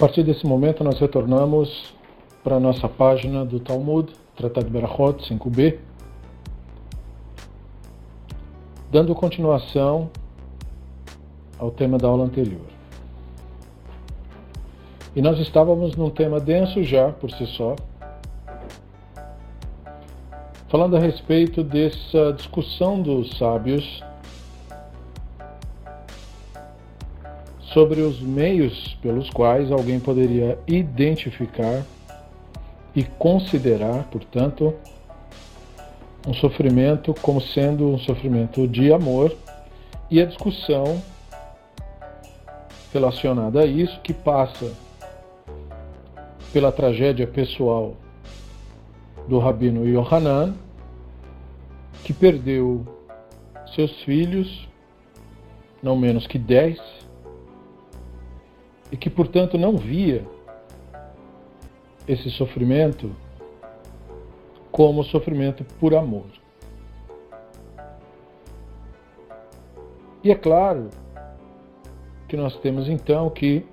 partir desse momento, nós retornamos para a nossa página do Talmud, Tratado de Berachot 5b, dando continuação ao tema da aula anterior. E nós estávamos num tema denso já, por si só, falando a respeito dessa discussão dos sábios sobre os meios pelos quais alguém poderia identificar e considerar, portanto, um sofrimento como sendo um sofrimento de amor e a discussão relacionada a isso que passa pela tragédia pessoal do rabino Yohanan, que perdeu seus filhos, não menos que dez, e que, portanto, não via esse sofrimento como sofrimento por amor. E é claro que nós temos então que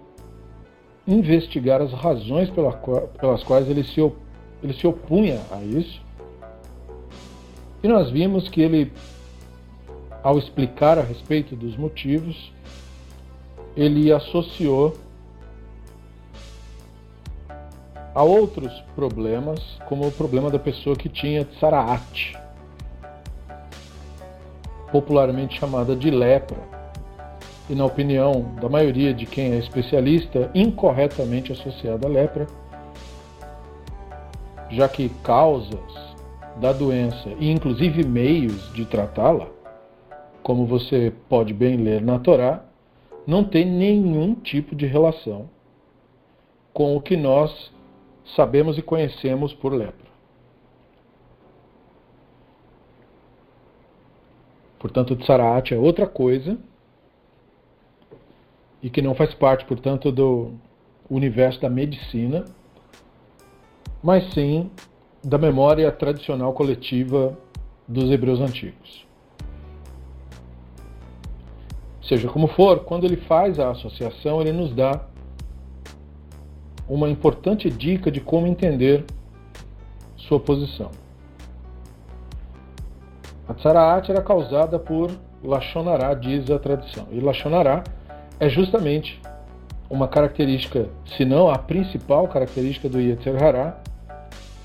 investigar as razões pelas quais ele se, ele se opunha a isso. E nós vimos que ele, ao explicar a respeito dos motivos, ele associou a outros problemas, como o problema da pessoa que tinha tsaraat, popularmente chamada de lepra, e na opinião da maioria de quem é especialista, incorretamente associada à lepra, já que causas da doença e inclusive meios de tratá-la, como você pode bem ler na Torá, não tem nenhum tipo de relação com o que nós sabemos e conhecemos por lepra. Portanto, o tsaraat é outra coisa e que não faz parte, portanto, do universo da medicina, mas sim da memória tradicional coletiva dos hebreus antigos. Seja como for, quando ele faz a associação, ele nos dá uma importante dica de como entender sua posição. A Tsaraat era causada por Lachonará, diz a tradição. E Lachonará é justamente uma característica, se não a principal característica do Yetzer Hará,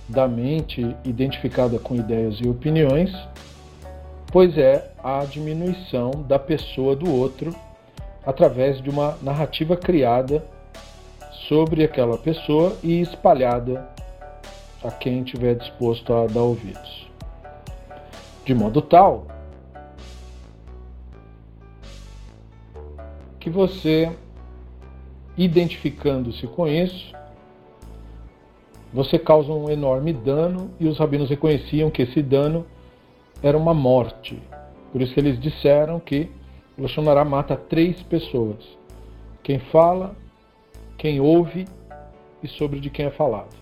da mente identificada com ideias e opiniões, pois é a diminuição da pessoa do outro através de uma narrativa criada sobre aquela pessoa e espalhada a quem tiver disposto a dar ouvidos. De modo tal que você, identificando-se com isso, você causa um enorme dano e os rabinos reconheciam que esse dano era uma morte. Por isso eles disseram que Lashonará mata três pessoas. Quem fala, quem ouve e sobre de quem é falado.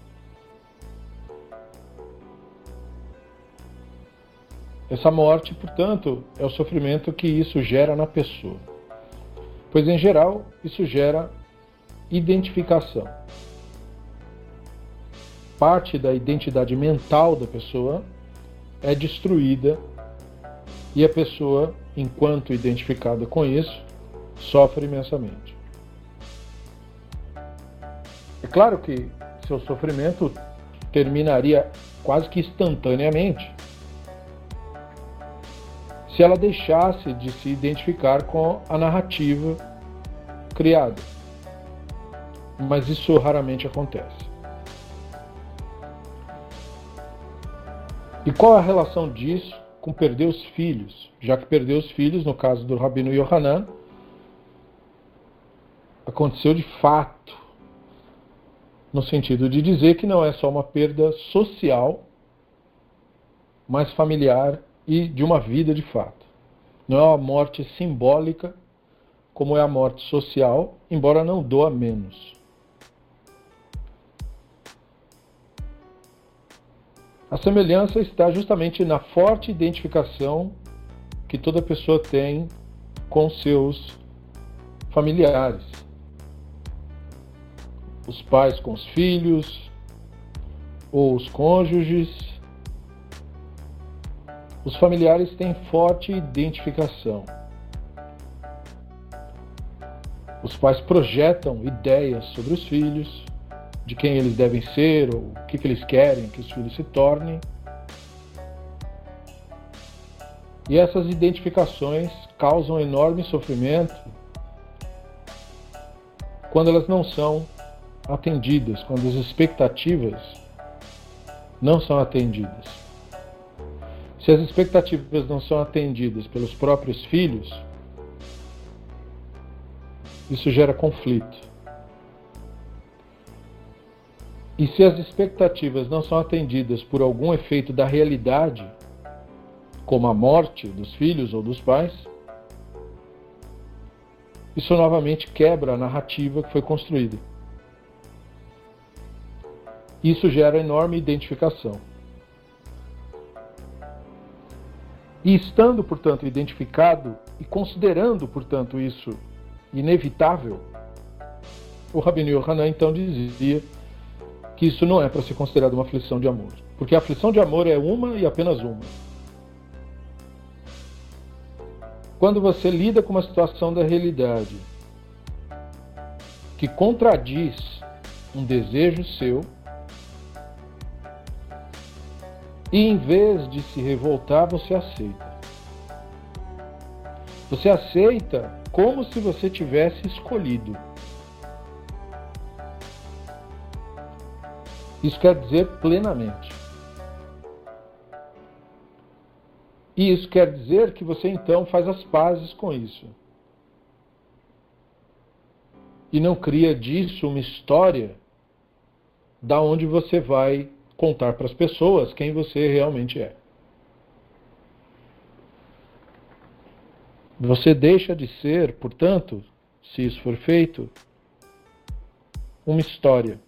Essa morte, portanto, é o sofrimento que isso gera na pessoa. Pois, em geral, isso gera identificação. Parte da identidade mental da pessoa é destruída e a pessoa, enquanto identificada com isso, sofre imensamente. É claro que seu sofrimento terminaria quase que instantaneamente se ela deixasse de se identificar com a narrativa criada. Mas isso raramente acontece. E qual a relação disso com perder os filhos? Já que perdeu os filhos, no caso do Rabino Yohanan, aconteceu de fato no sentido de dizer que não é só uma perda social, mas familiar e de uma vida de fato. Não é uma morte simbólica, como é a morte social, embora não doa menos. A semelhança está justamente na forte identificação que toda pessoa tem com seus familiares os pais com os filhos, ou os cônjuges. Os familiares têm forte identificação. Os pais projetam ideias sobre os filhos, de quem eles devem ser, ou o que, que eles querem que os filhos se tornem. E essas identificações causam enorme sofrimento quando elas não são atendidas, quando as expectativas não são atendidas. Se as expectativas não são atendidas pelos próprios filhos, isso gera conflito. E se as expectativas não são atendidas por algum efeito da realidade, como a morte dos filhos ou dos pais, isso novamente quebra a narrativa que foi construída. Isso gera enorme identificação. E estando, portanto, identificado e considerando, portanto, isso inevitável, o Rabino Yohanan então dizia que isso não é para ser considerado uma aflição de amor. Porque a aflição de amor é uma e apenas uma. Quando você lida com uma situação da realidade que contradiz um desejo seu, e em vez de se revoltar, você aceita. Você aceita como se você tivesse escolhido. Isso quer dizer plenamente. E isso quer dizer que você então faz as pazes com isso. E não cria disso uma história da onde você vai contar para as pessoas quem você realmente é. Você deixa de ser, portanto, se isso for feito, uma história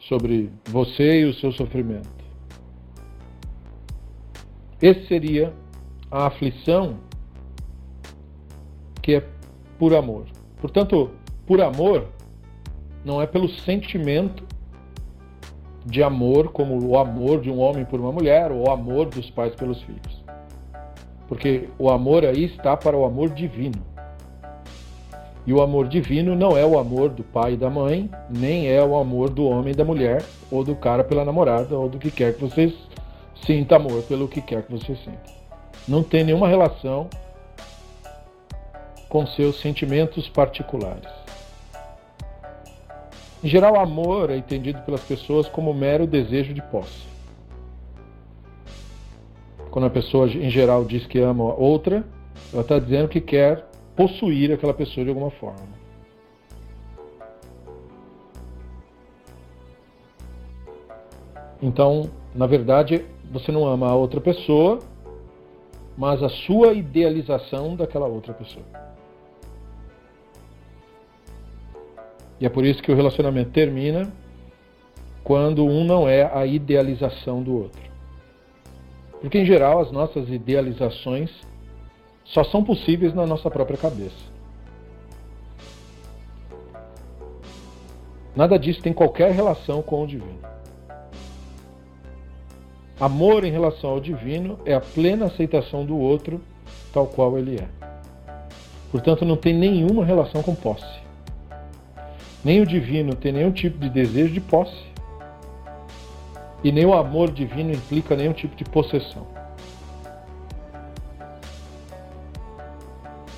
sobre você e o seu sofrimento. Esse seria a aflição que é por amor. Portanto, por amor não é pelo sentimento de amor, como o amor de um homem por uma mulher, ou o amor dos pais pelos filhos. Porque o amor aí está para o amor divino. E o amor divino não é o amor do pai e da mãe, nem é o amor do homem e da mulher, ou do cara pela namorada, ou do que quer que vocês Sinta amor pelo que quer que você sinta. Não tem nenhuma relação com seus sentimentos particulares. Em geral, amor é entendido pelas pessoas como mero desejo de posse. Quando a pessoa, em geral, diz que ama outra, ela está dizendo que quer possuir aquela pessoa de alguma forma. Então, na verdade, você não ama a outra pessoa, mas a sua idealização daquela outra pessoa. E é por isso que o relacionamento termina quando um não é a idealização do outro. Porque, em geral, as nossas idealizações só são possíveis na nossa própria cabeça. Nada disso tem qualquer relação com o divino. Amor em relação ao divino é a plena aceitação do outro tal qual ele é. Portanto, não tem nenhuma relação com posse. Nem o divino tem nenhum tipo de desejo de posse. E nem o amor divino implica nenhum tipo de possessão.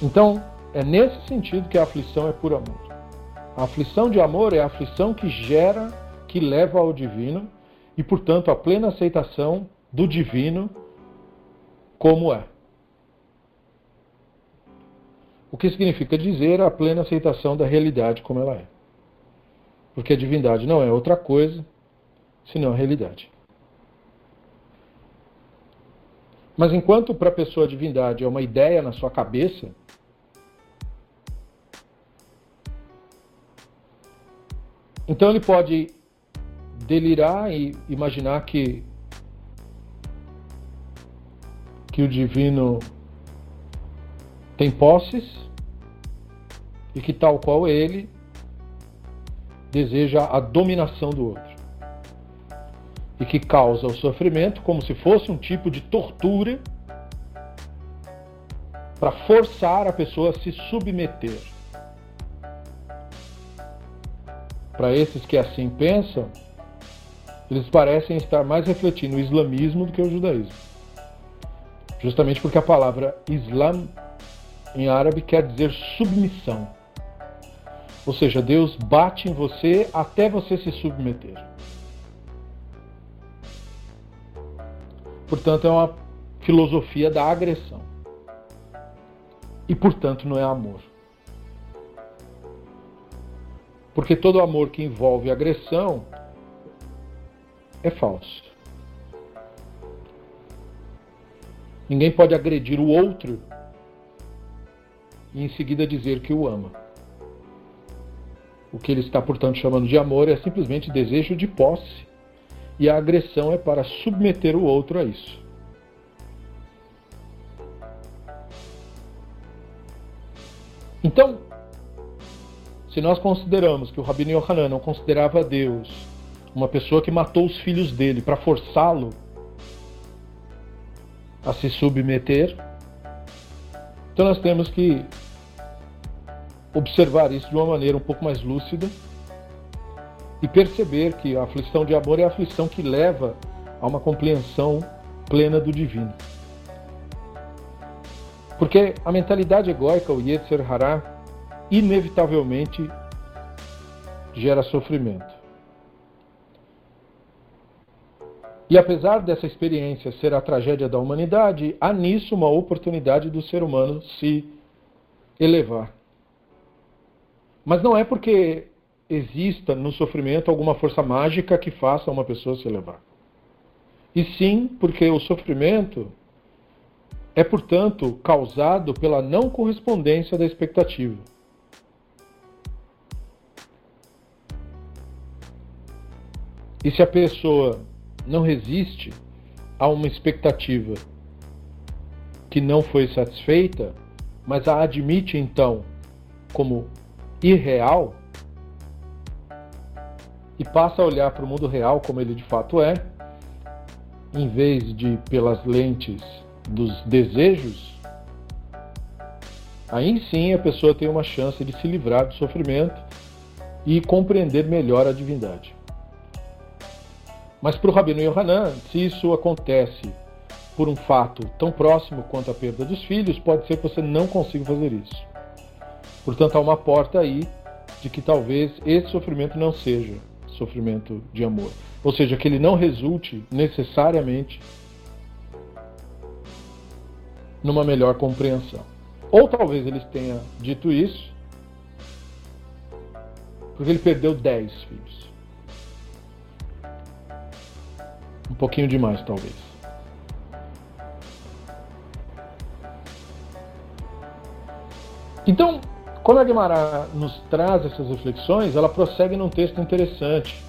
Então, é nesse sentido que a aflição é por amor. A aflição de amor é a aflição que gera, que leva ao divino e, portanto, a plena aceitação do divino como é. O que significa dizer a plena aceitação da realidade como ela é. Porque a divindade não é outra coisa senão a realidade. Mas enquanto para a pessoa a divindade é uma ideia na sua cabeça, então ele pode delirar e imaginar que que o divino tem posses e que tal qual ele deseja a dominação do outro e que causa o sofrimento como se fosse um tipo de tortura para forçar a pessoa a se submeter. Para esses que assim pensam, eles parecem estar mais refletindo o islamismo do que o judaísmo. Justamente porque a palavra Islam em árabe quer dizer submissão. Ou seja, Deus bate em você até você se submeter. Portanto, é uma filosofia da agressão. E, portanto, não é amor. Porque todo amor que envolve agressão é falso. Ninguém pode agredir o outro e em seguida dizer que o ama. O que ele está, portanto, chamando de amor é simplesmente desejo de posse, e a agressão é para submeter o outro a isso. Então, se nós consideramos que o Rabino Yohanan não considerava Deus uma pessoa que matou os filhos dele para forçá-lo a se submeter, então nós temos que observar isso de uma maneira um pouco mais lúcida e perceber que a aflição de amor é a aflição que leva a uma compreensão plena do divino. Porque a mentalidade egóica, o Yetzer Hará, inevitavelmente gera sofrimento. E apesar dessa experiência ser a tragédia da humanidade, há nisso uma oportunidade do ser humano se elevar. Mas não é porque exista no sofrimento alguma força mágica que faça uma pessoa se elevar. E sim porque o sofrimento é, portanto, causado pela não correspondência da expectativa. E se a pessoa não resiste a uma expectativa que não foi satisfeita, mas a admite então como irreal e passa a olhar para o mundo real como ele de fato é, em vez de pelas lentes dos desejos, aí sim a pessoa tem uma chance de se livrar do sofrimento e compreender melhor a divindade. Mas para o Rabino Yohanan, se isso acontece por um fato tão próximo quanto a perda dos filhos, pode ser que você não consiga fazer isso. Portanto, há uma porta aí de que talvez esse sofrimento não seja sofrimento de amor. Ou seja, que ele não resulte necessariamente numa melhor compreensão. Ou talvez ele tenha dito isso porque ele perdeu dez filhos. Um pouquinho demais, talvez. Então, quando a Guimarães nos traz essas reflexões, ela prossegue num texto interessante.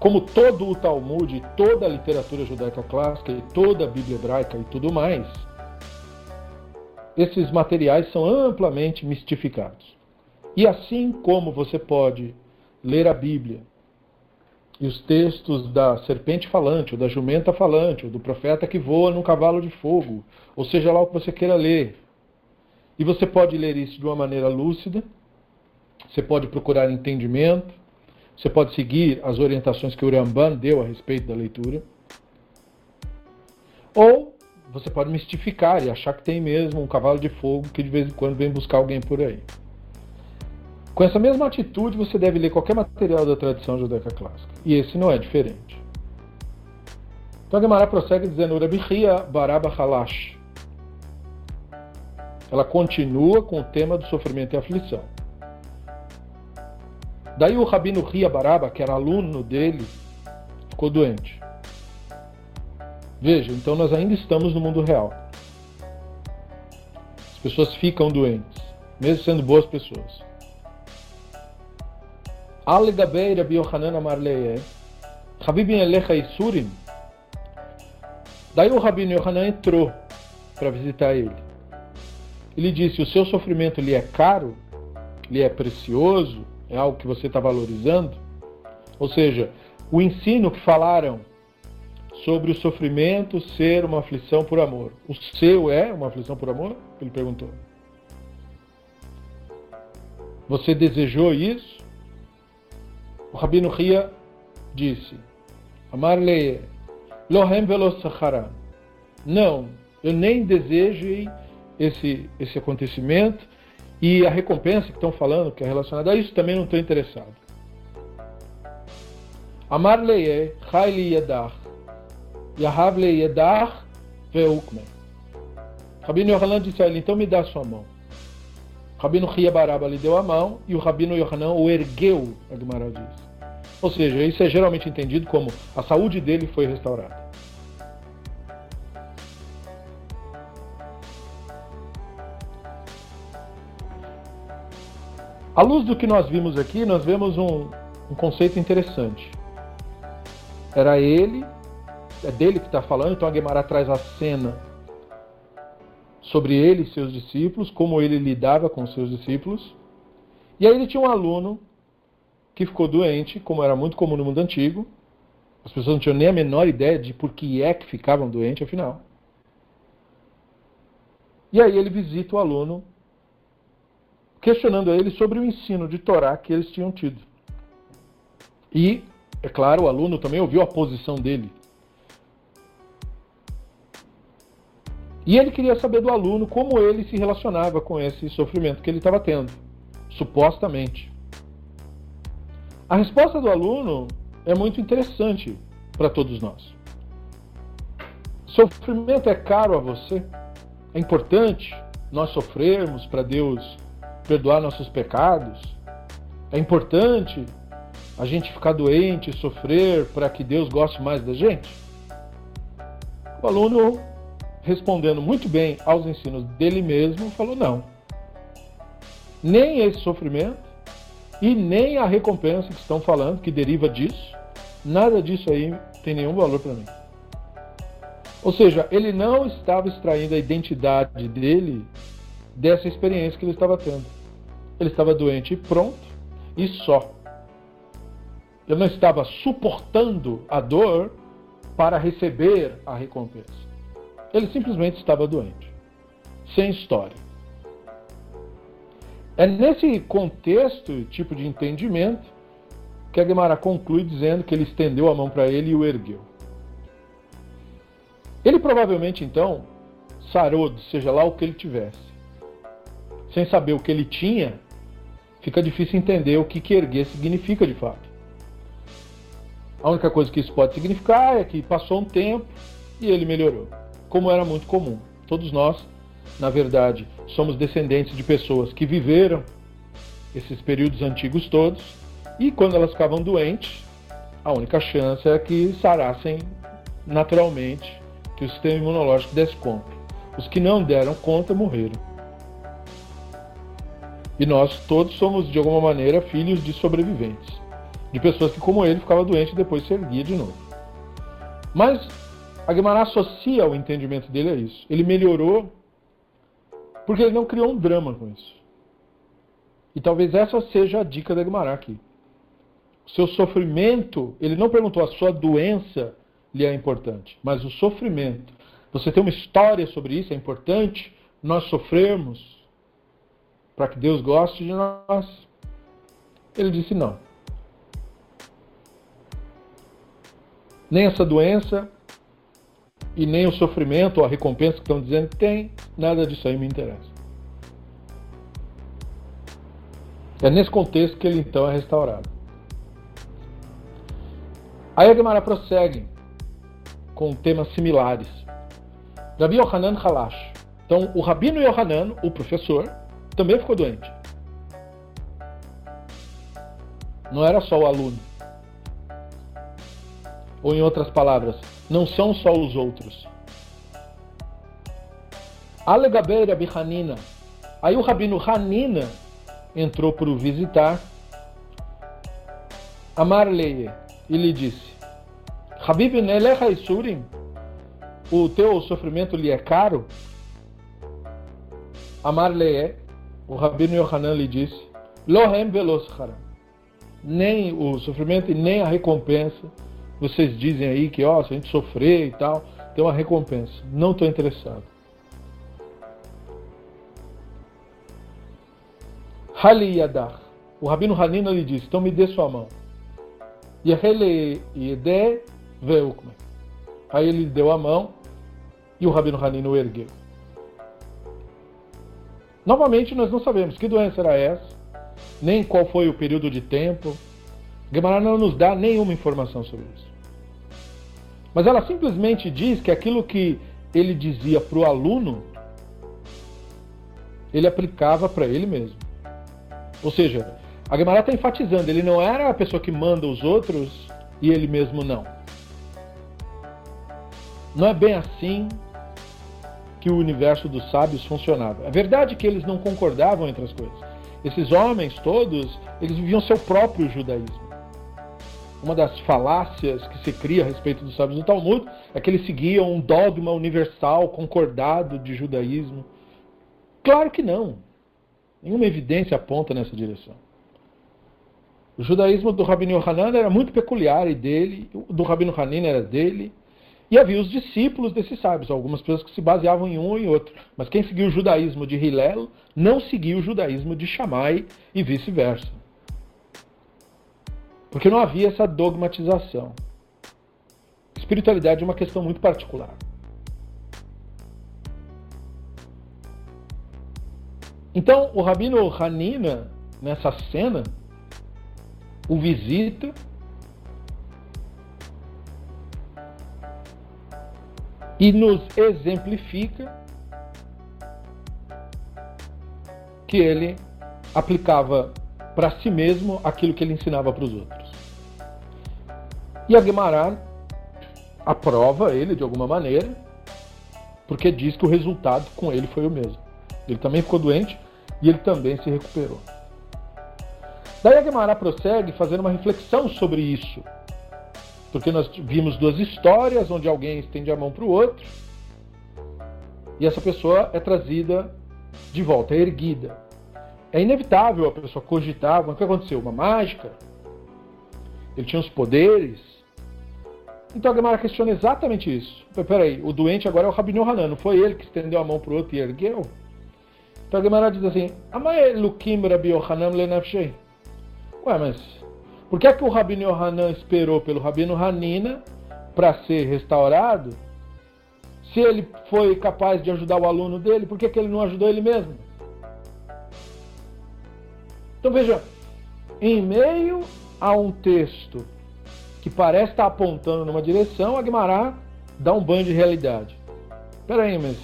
Como todo o Talmud, toda a literatura judaica clássica e toda a Bíblia hebraica e tudo mais, esses materiais são amplamente mistificados. E assim como você pode ler a Bíblia e os textos da serpente falante, ou da jumenta falante, ou do profeta que voa num cavalo de fogo, ou seja lá o que você queira ler, e você pode ler isso de uma maneira lúcida, você pode procurar entendimento, você pode seguir as orientações que o Ramban deu a respeito da leitura. Ou você pode mistificar e achar que tem mesmo um cavalo de fogo que de vez em quando vem buscar alguém por aí. Com essa mesma atitude, você deve ler qualquer material da tradição judaica clássica. E esse não é diferente. Então Gemara prossegue dizendo: Rabihia Baraba Halash ela continua com o tema do sofrimento e aflição. Daí o Rabino Ria Baraba, que era aluno dele, ficou doente. Veja, então nós ainda estamos no mundo real. As pessoas ficam doentes, mesmo sendo boas pessoas. Ale Gabei Rabi Yohanan Amarleye, Habibin Elecha Isurim. Daí o Rabino Yohanan entrou para visitar ele. Ele disse: O seu sofrimento lhe é caro, lhe é precioso, É algo que você está valorizando? Ou seja, o ensino que falaram sobre o sofrimento ser uma aflição por amor. O seu é uma aflição por amor? Ele perguntou. Você desejou isso? O Rabino Ria disse: Amar leye, lohem velosachara. Não, eu nem desejei esse, esse acontecimento e a recompensa que estão falando, que é relacionada a isso, também não estou interessado. Amar leye, chayli yadach, yahav le yadach veukme. Rabino Yohanan disse a ele, então me dá a sua mão. Rabino Ria Baraba lhe deu a mão e o Rabino Yohanan o ergueu, a Gemara diz. Ou seja, isso é geralmente entendido como a saúde dele foi restaurada. À luz do que nós vimos aqui, nós vemos um, um conceito interessante. Era ele, é dele que está falando, então a Gemara traz a cena sobre ele e seus discípulos, como ele lidava com seus discípulos. E aí ele tinha um aluno que ficou doente, como era muito comum no mundo antigo. As pessoas não tinham nem a menor ideia de por que é que ficavam doentes, afinal. E aí ele visita o aluno, questionando ele sobre o ensino de Torá que eles tinham tido. E, é claro, o aluno também ouviu a posição dele E ele queria saber do aluno como ele se relacionava com esse sofrimento que ele estava tendo, supostamente. A resposta do aluno é muito interessante para todos nós. Sofrimento é caro a você? É importante nós sofrermos para Deus perdoar nossos pecados? É importante a gente ficar doente sofrer para que Deus goste mais da gente? O aluno respondendo muito bem aos ensinos dele mesmo, falou: não. Nem esse sofrimento e nem a recompensa que estão falando, que deriva disso, nada disso aí tem nenhum valor para mim. Ou seja, ele não estava extraindo a identidade dele dessa experiência que ele estava tendo. Ele estava doente e pronto, e só. Ele não estava suportando a dor para receber a recompensa. Ele simplesmente estava doente. Sem história. É nesse contexto, tipo de entendimento, que a Guimara conclui dizendo que ele estendeu a mão para ele e o ergueu. Ele provavelmente, então, sarou, seja lá o que ele tivesse. Sem saber o que ele tinha, fica difícil entender o que, que erguer significa de fato. A única coisa que isso pode significar é que passou um tempo e ele melhorou como era muito comum. Todos nós, na verdade, somos descendentes de pessoas que viveram esses períodos antigos todos e quando elas ficavam doentes, a única chance é que sarassem naturalmente, que o sistema imunológico desse conta. Os que não deram conta morreram. E nós todos somos, de alguma maneira, filhos de sobreviventes. De pessoas que, como ele, ficava doente e depois se erguia de novo. Mas a Guimarães associa o entendimento dele a isso. Ele melhorou porque ele não criou um drama com isso. E talvez essa seja a dica da Guimarães aqui. Seu sofrimento, ele não perguntou a sua doença lhe é importante, mas o sofrimento. Você tem uma história sobre isso, é importante nós sofrermos para que Deus goste de nós. Ele disse não. Nem essa doença, e nem o sofrimento ou a recompensa que estão dizendo que tem, nada disso aí me interessa. É nesse contexto que ele então é restaurado. Aí a Gemara prossegue com temas similares. Rabi Yohanan Halash. Então, o Rabino Yohanan, o professor, também ficou doente. Não era só o aluno. Ou em outras palavras, não são só os outros. Alegabeira Bihanina. Aí o rabino Hanina entrou para o visitar. Amarleye e lhe disse: Habib Nelecha Isurim, o teu sofrimento lhe é caro? Amarleye, o rabino Yohanan lhe disse: Lohem Veloschara. nem o sofrimento e nem a recompensa. Vocês dizem aí que, ó, se a gente sofrer e tal, tem uma recompensa. Não estou interessado. Hali Yadar. O Rabino Hanina lhe disse, então me dê sua mão. Yehele Yede Veukme. Aí ele deu a mão e o Rabino Hanina o ergueu. Novamente, nós não sabemos que doença era essa, nem qual foi o período de tempo. Gemara não nos dá nenhuma informação sobre isso. Mas ela simplesmente diz que aquilo que ele dizia para o aluno, ele aplicava para ele mesmo. Ou seja, a Gemara está enfatizando, ele não era a pessoa que manda os outros e ele mesmo não. Não é bem assim que o universo dos sábios funcionava. É verdade que eles não concordavam entre as coisas. Esses homens todos, eles viviam seu próprio judaísmo. Uma das falácias que se cria a respeito dos sábios do Talmud é que eles seguiam um dogma universal concordado de judaísmo. Claro que não. Nenhuma evidência aponta nessa direção. O judaísmo do Rabino Hanan era muito peculiar e dele, do Rabino Hanin era dele, e havia os discípulos desses sábios, algumas pessoas que se baseavam em um e outro. Mas quem seguiu o judaísmo de Hillel não seguiu o judaísmo de Shammai e vice-versa. Porque não havia essa dogmatização. Espiritualidade é uma questão muito particular. Então, o Rabino Hanina, nessa cena, o visita e nos exemplifica que ele aplicava para si mesmo aquilo que ele ensinava para os outros. E a Guimarães aprova ele de alguma maneira, porque diz que o resultado com ele foi o mesmo. Ele também ficou doente e ele também se recuperou. Daí a Gemara prossegue fazendo uma reflexão sobre isso. Porque nós vimos duas histórias onde alguém estende a mão para o outro e essa pessoa é trazida de volta, é erguida. É inevitável a pessoa cogitar, o que aconteceu? Uma mágica? Ele tinha os poderes? Então a Gemara questiona exatamente isso. Peraí, o doente agora é o Rabino Hanan, não foi ele que estendeu a mão para o outro e ergueu? Então a Gemara diz assim. Ué, mas por que, é que o Rabino Yohanan esperou pelo Rabino Hanina para ser restaurado? Se ele foi capaz de ajudar o aluno dele, por que, que ele não ajudou ele mesmo? Então veja, em meio a um texto que parece estar apontando numa direção, a Guimarães dá um banho de realidade. Peraí, mas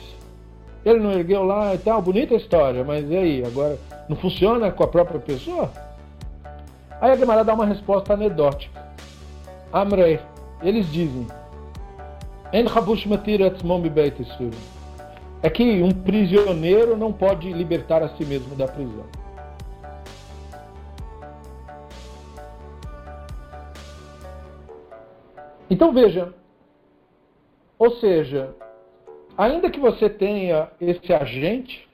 ele não ergueu lá e tal, bonita a história, mas e aí, agora não funciona com a própria pessoa? Aí a Gemara dá uma resposta anedótica. Amrei, eles dizem, é que um prisioneiro não pode libertar a si mesmo da prisão. Então veja, ou seja, ainda que você tenha esse agente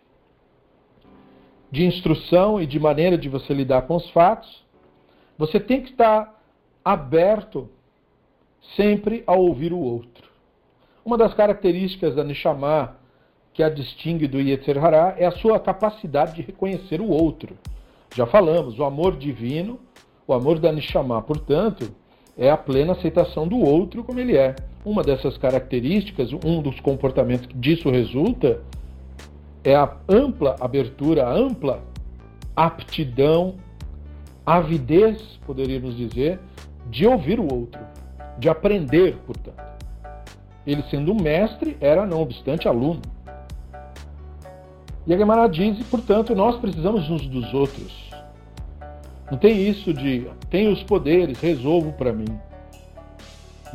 de instrução e de maneira de você lidar com os fatos, você tem que estar aberto sempre a ouvir o outro. Uma das características da Neshama que a distingue do Yetzer Hará é a sua capacidade de reconhecer o outro. Já falamos, o amor divino, o amor da Neshama, portanto, é a plena aceitação do outro como ele é. Uma dessas características, um dos comportamentos que disso resulta, é a ampla abertura, a ampla aptidão, avidez, poderíamos dizer, de ouvir o outro, de aprender, portanto. Ele, sendo um mestre, era, não obstante, aluno. E a Gemara diz, portanto, nós precisamos uns dos outros. Não tem isso de tenho os poderes, resolvo para mim.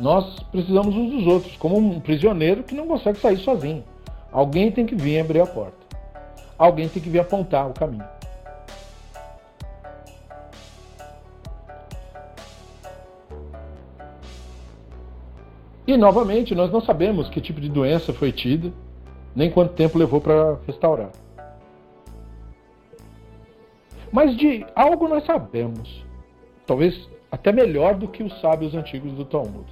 Nós precisamos uns dos outros, como um prisioneiro que não consegue sair sozinho. Alguém tem que vir abrir a porta. Alguém tem que vir apontar o caminho. E novamente, nós não sabemos que tipo de doença foi tida, nem quanto tempo levou para restaurar. Mas de algo nós sabemos. talvez até melhor do que os sábios antigos do Talmud.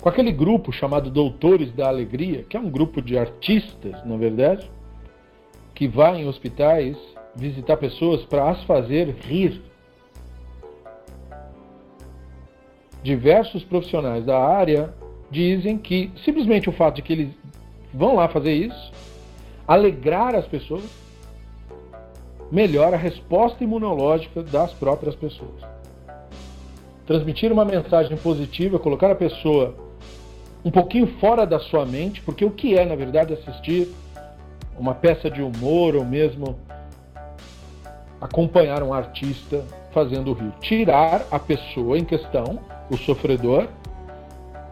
Com aquele grupo chamado Doutores da Alegria, que é um grupo de artistas, na verdade, que vai em hospitais visitar pessoas para as fazer rir. Diversos profissionais da área dizem que simplesmente o fato de que eles vão lá fazer isso, alegrar as pessoas, melhora a resposta imunológica das próprias pessoas. Transmitir uma mensagem positiva, colocar a pessoa um pouquinho fora da sua mente, porque o que é, na verdade, assistir uma peça de humor ou mesmo acompanhar um artista fazendo rir? Tirar a pessoa em questão, o sofredor,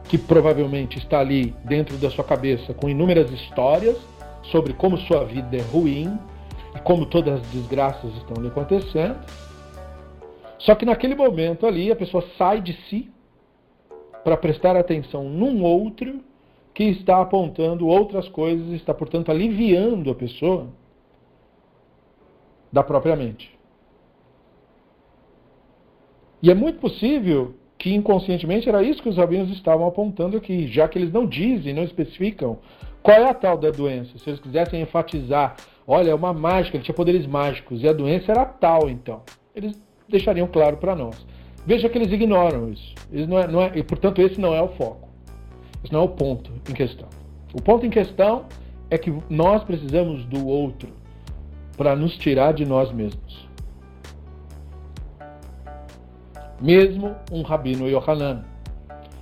que provavelmente está ali dentro da sua cabeça com inúmeras histórias sobre como sua vida é ruim e como todas as desgraças estão lhe acontecendo. Só que naquele momento ali a pessoa sai de si para prestar atenção num outro que está apontando outras coisas, está portanto aliviando a pessoa da própria mente. E é muito possível que inconscientemente era isso que os rabinos estavam apontando aqui, já que eles não dizem, não especificam qual é a tal da doença. Se eles quisessem enfatizar, olha, é uma mágica, ele tinha poderes mágicos, e a doença era tal, então. Eles deixariam claro para nós. Veja que eles ignoram isso. Eles não é, não é, e, portanto, esse não é o foco. Esse não é o ponto em questão. O ponto em questão é que nós precisamos do outro para nos tirar de nós mesmos mesmo um rabino Yohanan,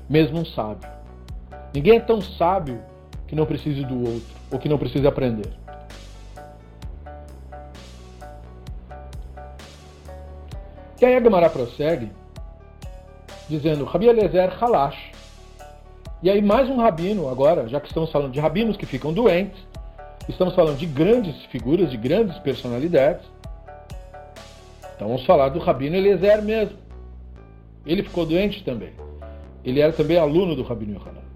mesmo um sábio. Ninguém é tão sábio que não precise do outro, ou que não precise aprender. E aí a Gemara prossegue, dizendo, Rabi Eliezer Halash. E aí mais um rabino agora, já que estamos falando de rabinos que ficam doentes, estamos falando de grandes figuras, de grandes personalidades. Então vamos falar do rabino Eliezer mesmo. Ele ficou doente também. Ele era também aluno do Rabino Yohanan.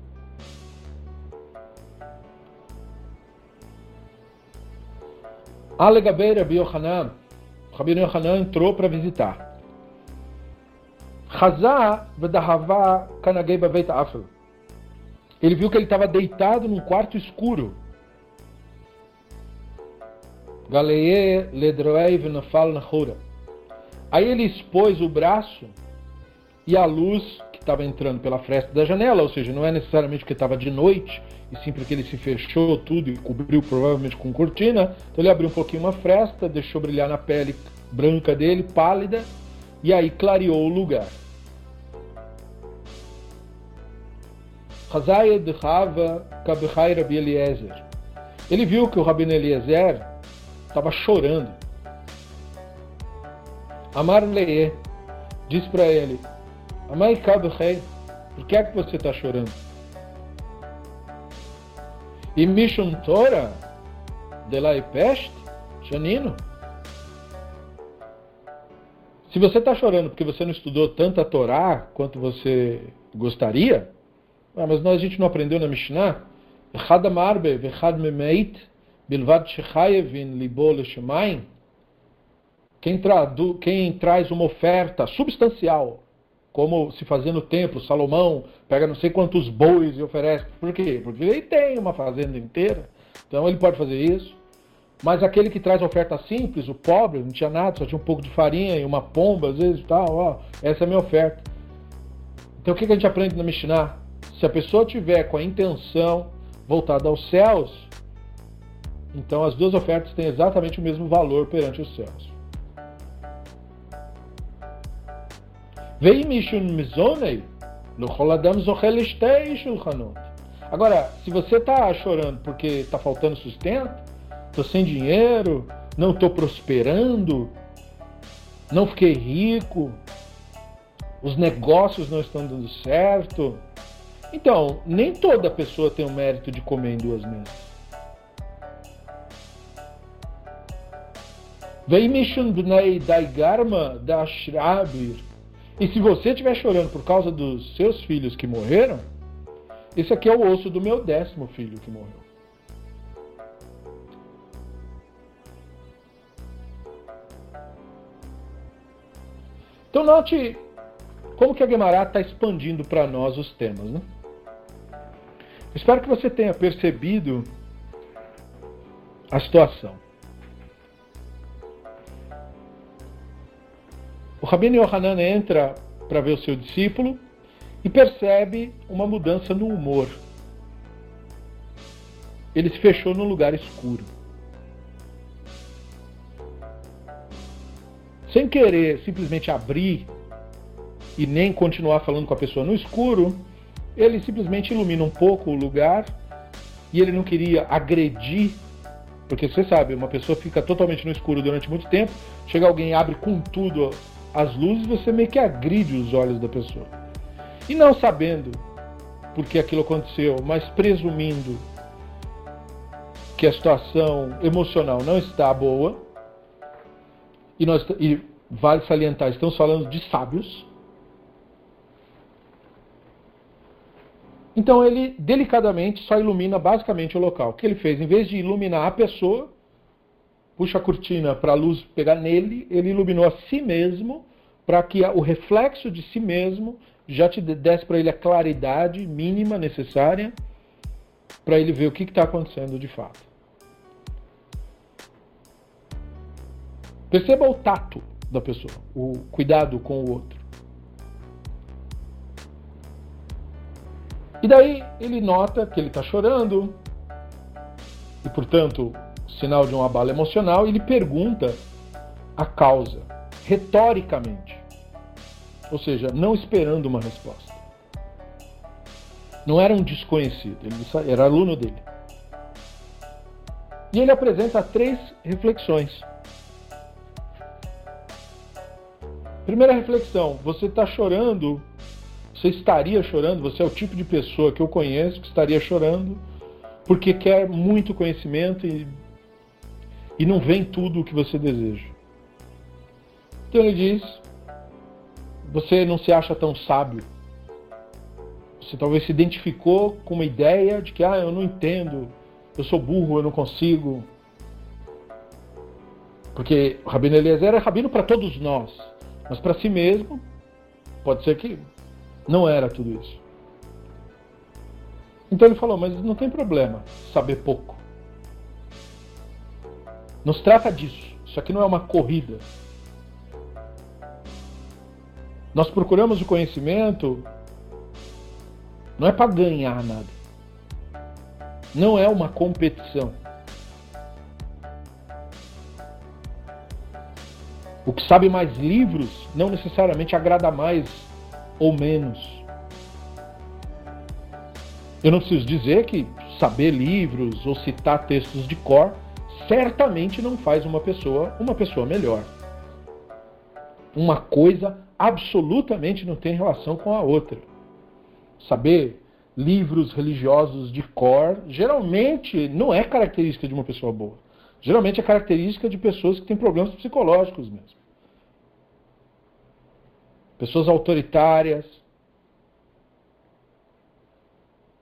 Alegabeira Rabi Yohanan, Rabino Yohanan entrou para visitar. Chazá v'dahava kanagei baveit afel. Ele viu que ele estava deitado num quarto escuro. Galeye ledroei v'nafal nachura. Aí ele expôs o braço e a luz que estava entrando pela fresta da janela, ou seja, não é necessariamente porque estava de noite, e sim porque ele se fechou tudo e cobriu provavelmente com cortina. Então ele abriu um pouquinho uma fresta, deixou brilhar na pele branca dele, pálida, e aí clareou o lugar. Ele viu que o Rabino Eliezer estava chorando. Amar Leê disse para ele: Amai Rei, por que é que você está chorando? E Mishum Torah, Delay Pest, Janino. Se você está chorando porque você não estudou tanta Torá quanto você gostaria, ah, mas nós, a gente não aprendeu na Mishnah, Echad Amarbe, quem traz uma oferta substancial como se fazia no templo, Salomão pega não sei quantos bois e oferece. Por quê? Porque ele tem uma fazenda inteira, então ele pode fazer isso. Mas aquele que traz oferta simples, o pobre, não tinha nada, só tinha um pouco de farinha e uma pomba, às vezes tal, ó, essa é a minha oferta. Então o que a gente aprende na Mishnah? Se a pessoa tiver com a intenção voltada aos céus, então as duas ofertas têm exatamente o mesmo valor perante os céus. Agora, se você está chorando porque está faltando sustento, estou sem dinheiro, não estou prosperando, não fiquei rico, os negócios não estão dando certo. Então, nem toda pessoa tem o mérito de comer em duas mesas. Vei mishun bnei daigarma da shrabir. E se você estiver chorando por causa dos seus filhos que morreram, esse aqui é o osso do meu décimo filho que morreu. Então note como que a Guemará está expandindo para nós os temas. Né? Espero que você tenha percebido a situação. O Rabino Yohanan entra para ver o seu discípulo e percebe uma mudança no humor. Ele se fechou num lugar escuro. Sem querer simplesmente abrir e nem continuar falando com a pessoa no escuro, ele simplesmente ilumina um pouco o lugar e ele não queria agredir, porque você sabe, uma pessoa fica totalmente no escuro durante muito tempo, chega alguém e abre com tudo as luzes, você meio que agride os olhos da pessoa. E não sabendo por que aquilo aconteceu, mas presumindo que a situação emocional não está boa, e, nós, e vale salientar, estamos falando de sábios, Então ele delicadamente só ilumina basicamente o local. O que ele fez? Em vez de iluminar a pessoa, puxa a cortina para a luz pegar nele, ele iluminou a si mesmo para que o reflexo de si mesmo já te desse para ele a claridade mínima necessária para ele ver o que está acontecendo de fato. Perceba o tato da pessoa, o cuidado com o outro. E daí ele nota que ele está chorando, e portanto, sinal de um abalo emocional, ele pergunta a causa, retoricamente. Ou seja, não esperando uma resposta. Não era um desconhecido, ele era aluno dele. E ele apresenta três reflexões. Primeira reflexão: você está chorando você estaria chorando, você é o tipo de pessoa que eu conheço que estaria chorando porque quer muito conhecimento e, e não vem tudo o que você deseja. Então ele diz: você não se acha tão sábio. Você talvez se identificou com uma ideia de que, ah, eu não entendo, eu sou burro, eu não consigo. Porque o Rabino Eliezer é rabino para todos nós, mas para si mesmo, pode ser que não era tudo isso. Então ele falou: Mas não tem problema saber pouco. Não se trata disso. Isso aqui não é uma corrida. Nós procuramos o conhecimento não é para ganhar nada. Não é uma competição. O que sabe mais livros não necessariamente agrada mais ou menos. Eu não preciso dizer que saber livros ou citar textos de cor certamente não faz uma pessoa uma pessoa melhor. Uma coisa absolutamente não tem relação com a outra. Saber livros religiosos de cor geralmente não é característica de uma pessoa boa. Geralmente é característica de pessoas que têm problemas psicológicos mesmo pessoas autoritárias.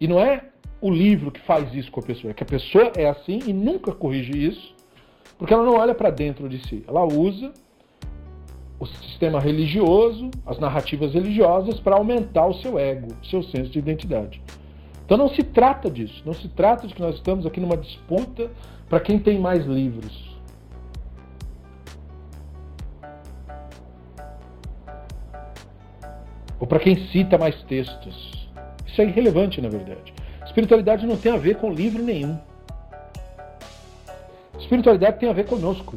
E não é o livro que faz isso com a pessoa, é que a pessoa é assim e nunca corrige isso, porque ela não olha para dentro de si. Ela usa o sistema religioso, as narrativas religiosas, para aumentar o seu ego, o seu senso de identidade. Então não se trata disso, não se trata de que nós estamos aqui numa disputa para quem tem mais livros. ou para quem cita mais textos. Isso é irrelevante, na verdade. Espiritualidade não tem a ver com livro nenhum. Espiritualidade tem a ver conosco.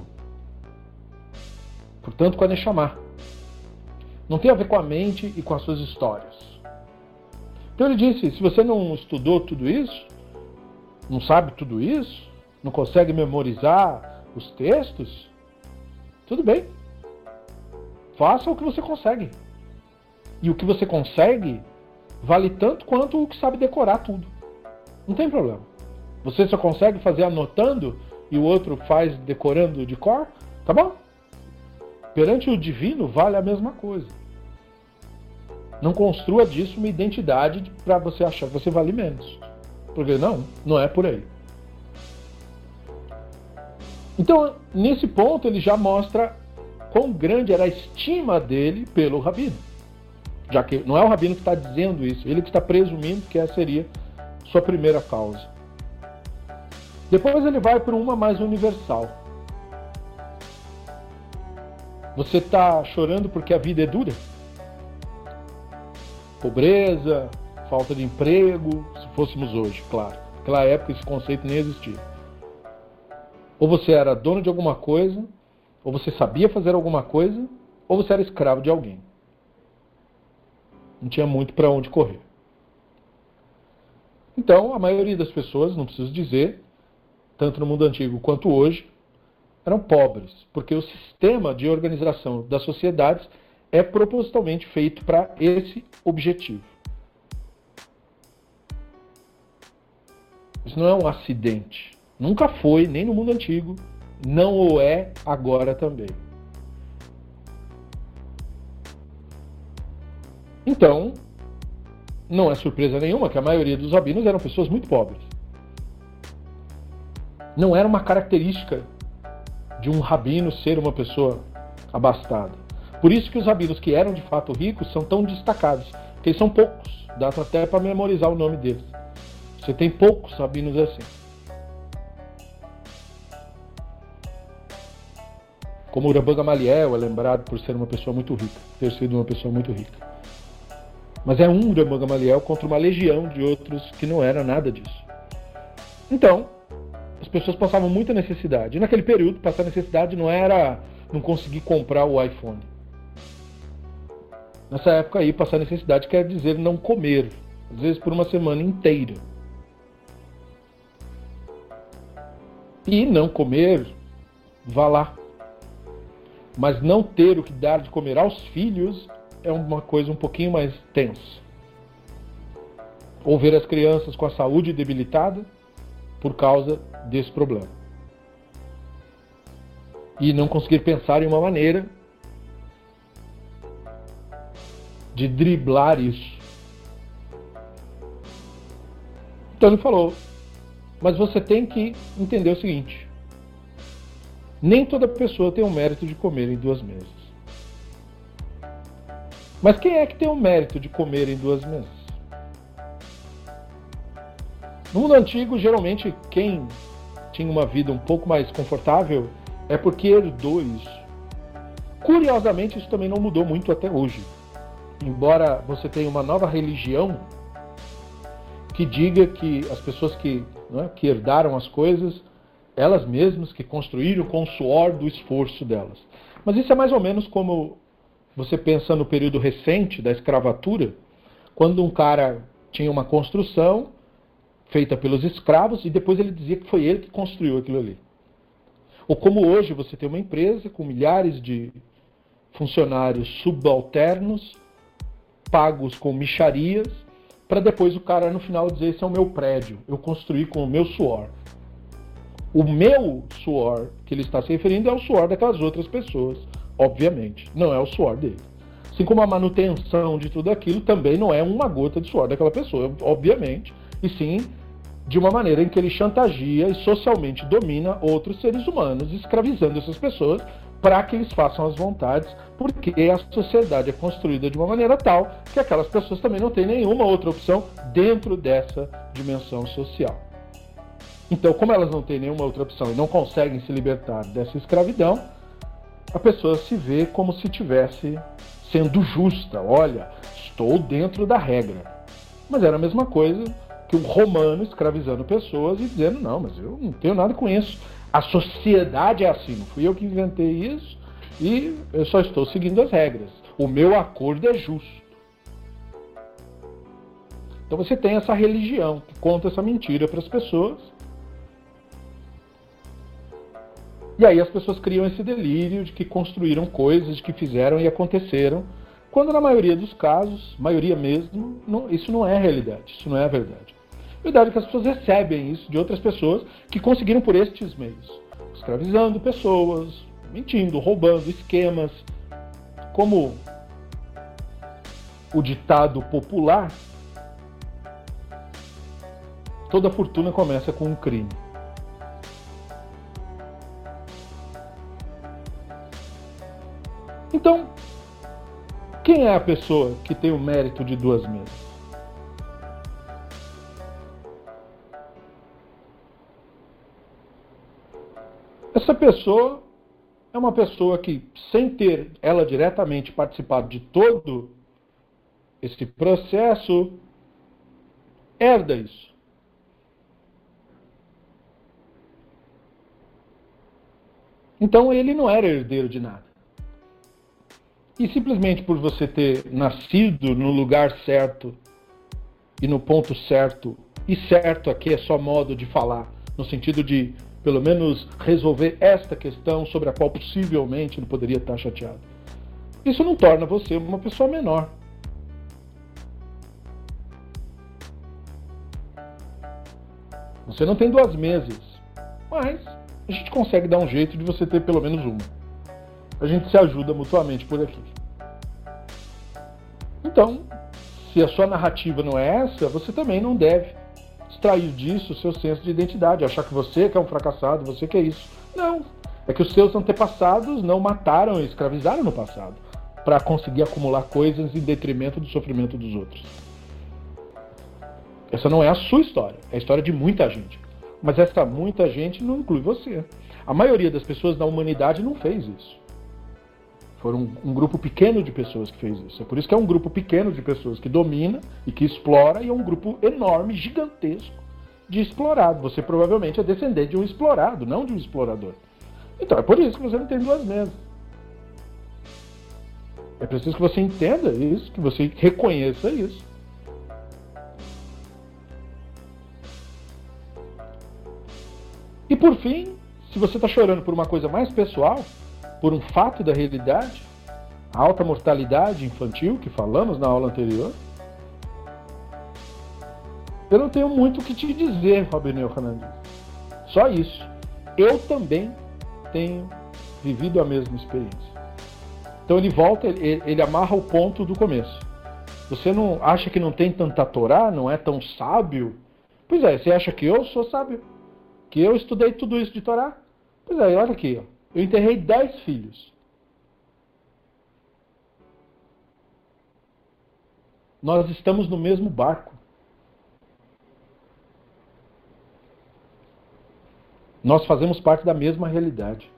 Portanto, com a Neshama. Não tem a ver com a mente e com as suas histórias. Então ele disse: se você não estudou tudo isso, não sabe tudo isso, não consegue memorizar os textos, tudo bem. Faça o que você consegue. E o que você consegue vale tanto quanto o que sabe decorar tudo. Não tem problema. Você só consegue fazer anotando e o outro faz decorando de cor, tá bom? Perante o divino vale a mesma coisa. Não construa disso uma identidade para você achar que você vale menos. Porque não, não é por aí. Então, nesse ponto, ele já mostra quão grande era a estima dele pelo rabino. Já que não é o rabino que está dizendo isso, ele que está presumindo que essa seria sua primeira causa. Depois ele vai para uma mais universal. Você está chorando porque a vida é dura? Pobreza, falta de emprego, se fôssemos hoje, claro. Naquela época esse conceito nem existia. Ou você era dono de alguma coisa, ou você sabia fazer alguma coisa, ou você era escravo de alguém. Não tinha muito para onde correr. Então, a maioria das pessoas, não preciso dizer, tanto no mundo antigo quanto hoje, eram pobres, porque o sistema de organização das sociedades é propositalmente feito para esse objetivo. Isso não é um acidente. Nunca foi, nem no mundo antigo, não o é agora também. Então, não é surpresa nenhuma que a maioria dos rabinos eram pessoas muito pobres. Não era uma característica de um rabino ser uma pessoa abastada. Por isso que os rabinos que eram de fato ricos são tão destacados, porque eles são poucos. Dá até para memorizar o nome deles. Você tem poucos rabinos assim. Como Rambam Gamaliel é lembrado por ser uma pessoa muito rica, ter sido uma pessoa muito rica. Mas é um Rambam Gamaliel contra uma legião de outros que não era nada disso. Então, as pessoas passavam muita necessidade. E naquele período, passar necessidade não era não conseguir comprar o iPhone. Nessa época aí, passar necessidade quer dizer não comer, às vezes por uma semana inteira. E não comer, vá lá. Mas não ter o que dar de comer aos filhos é uma coisa um pouquinho mais tensa. Ou ver as crianças com a saúde debilitada por causa desse problema. E não conseguir pensar em uma maneira de driblar isso. Então ele falou: Mas você tem que entender o seguinte: nem toda pessoa tem o mérito de comer em duas mesas. Mas quem é que tem o mérito de comer em duas mesas? No mundo antigo, geralmente, quem tinha uma vida um pouco mais confortável é porque herdou isso. Curiosamente, isso também não mudou muito até hoje. Embora você tenha uma nova religião que diga que as pessoas que, é, que herdaram as coisas, elas mesmas que construíram com o suor do esforço delas. Mas isso é mais ou menos como você pensa no período recente da escravatura, quando um cara tinha uma construção feita pelos escravos e depois ele dizia que foi ele que construiu aquilo ali. Ou como hoje você tem uma empresa com milhares de funcionários subalternos, pagos com micharias, para depois o cara no final dizer: Esse é o meu prédio, eu construí com o meu suor. O meu suor que ele está se referindo é o suor daquelas outras pessoas, obviamente, não é o suor dele. Assim como a manutenção de tudo aquilo também não é uma gota de suor daquela pessoa, obviamente, e sim de uma maneira em que ele chantageia e socialmente domina outros seres humanos, escravizando essas pessoas para que eles façam as vontades, porque a sociedade é construída de uma maneira tal que aquelas pessoas também não têm nenhuma outra opção dentro dessa dimensão social. Então, como elas não têm nenhuma outra opção e não conseguem se libertar dessa escravidão, a pessoa se vê como se tivesse sendo justa. Olha, estou dentro da regra. Mas era a mesma coisa que um romano escravizando pessoas e dizendo: não, mas eu não tenho nada com isso. A sociedade é assim, não fui eu que inventei isso e eu só estou seguindo as regras. O meu acordo é justo. Então você tem essa religião que conta essa mentira para as pessoas. E aí as pessoas criam esse delírio de que construíram coisas, de que fizeram e aconteceram, quando na maioria dos casos, maioria mesmo, não, isso não é realidade, isso não é a verdade. Verdade é que as pessoas recebem isso de outras pessoas que conseguiram por estes meios. Escravizando pessoas, mentindo, roubando esquemas. Como o ditado popular, toda fortuna começa com um crime. – Então, quem é a pessoa que tem o mérito de duas mesas? Essa pessoa é uma pessoa que, sem ter ela diretamente participado de todo esse processo, herda isso. Então ele não era herdeiro de nada. E simplesmente por você ter nascido no lugar certo e no ponto certo, e certo aqui é só modo de falar, no sentido de pelo menos resolver esta questão sobre a qual possivelmente ele poderia estar chateado. Isso não torna você uma pessoa menor. Você não tem duas mesas, mas a gente consegue dar um jeito de você ter pelo menos uma. A gente se ajuda mutuamente por aqui. Então, se a sua narrativa não é essa, você também não deve extrair disso o seu senso de identidade, achar que você que é um fracassado, você que é isso. Não. É que os seus antepassados não mataram e escravizaram no passado para conseguir acumular coisas em detrimento do sofrimento dos outros. Essa não é a sua história, é a história de muita gente. Mas essa muita gente não inclui você. A maioria das pessoas da humanidade não fez isso. Foram um, grupo pequeno de pessoas que fez isso. É por isso que é um grupo pequeno de pessoas que domina e que explora, e é um grupo enorme, gigantesco de explorado. Você provavelmente é descendente de um explorado, não de um explorador. Então é por isso que você não tem duas mesas. É preciso que você entenda isso, que você reconheça isso. E por fim, se você está chorando por uma coisa mais pessoal, por um fato da realidade, a alta mortalidade infantil que falamos na aula anterior, eu não tenho muito o que te dizer, Robineu Fernandes. Só isso. Eu também tenho vivido a mesma experiência. Então ele volta, ele, ele amarra o ponto do começo. Você não acha que não tem tanta Torá, não é tão sábio? Pois é, você acha que eu sou sábio? Que eu estudei tudo isso de Torá? Pois é, olha aqui, ó. Eu enterrei dez filhos. Nós estamos no mesmo barco. Nós fazemos parte da mesma realidade.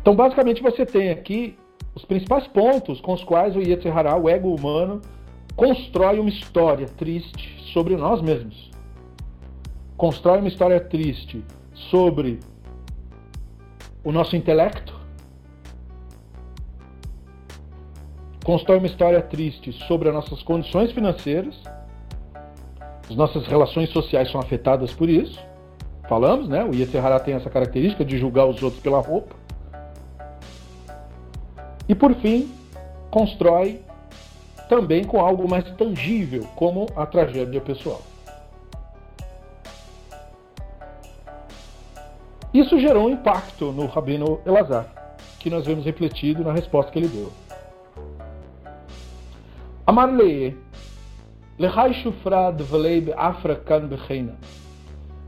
Então, basicamente, você tem aqui os principais pontos com os quais o Yetzirah, o ego humano, constrói uma história triste sobre nós mesmos. Constrói uma história triste sobre o nosso intelecto, constrói uma história triste sobre as nossas condições financeiras, as nossas relações sociais são afetadas por isso. Falamos, né? O Yetzirah tem essa característica de julgar os outros pela roupa. E por fim, constrói também com algo mais tangível, como a tragédia pessoal. Isso gerou um impacto no Rabino Elazar, que nós vemos refletido na resposta que ele deu. Amar Lee, Lehai Shufrad Vleib Afra Kan Becheina.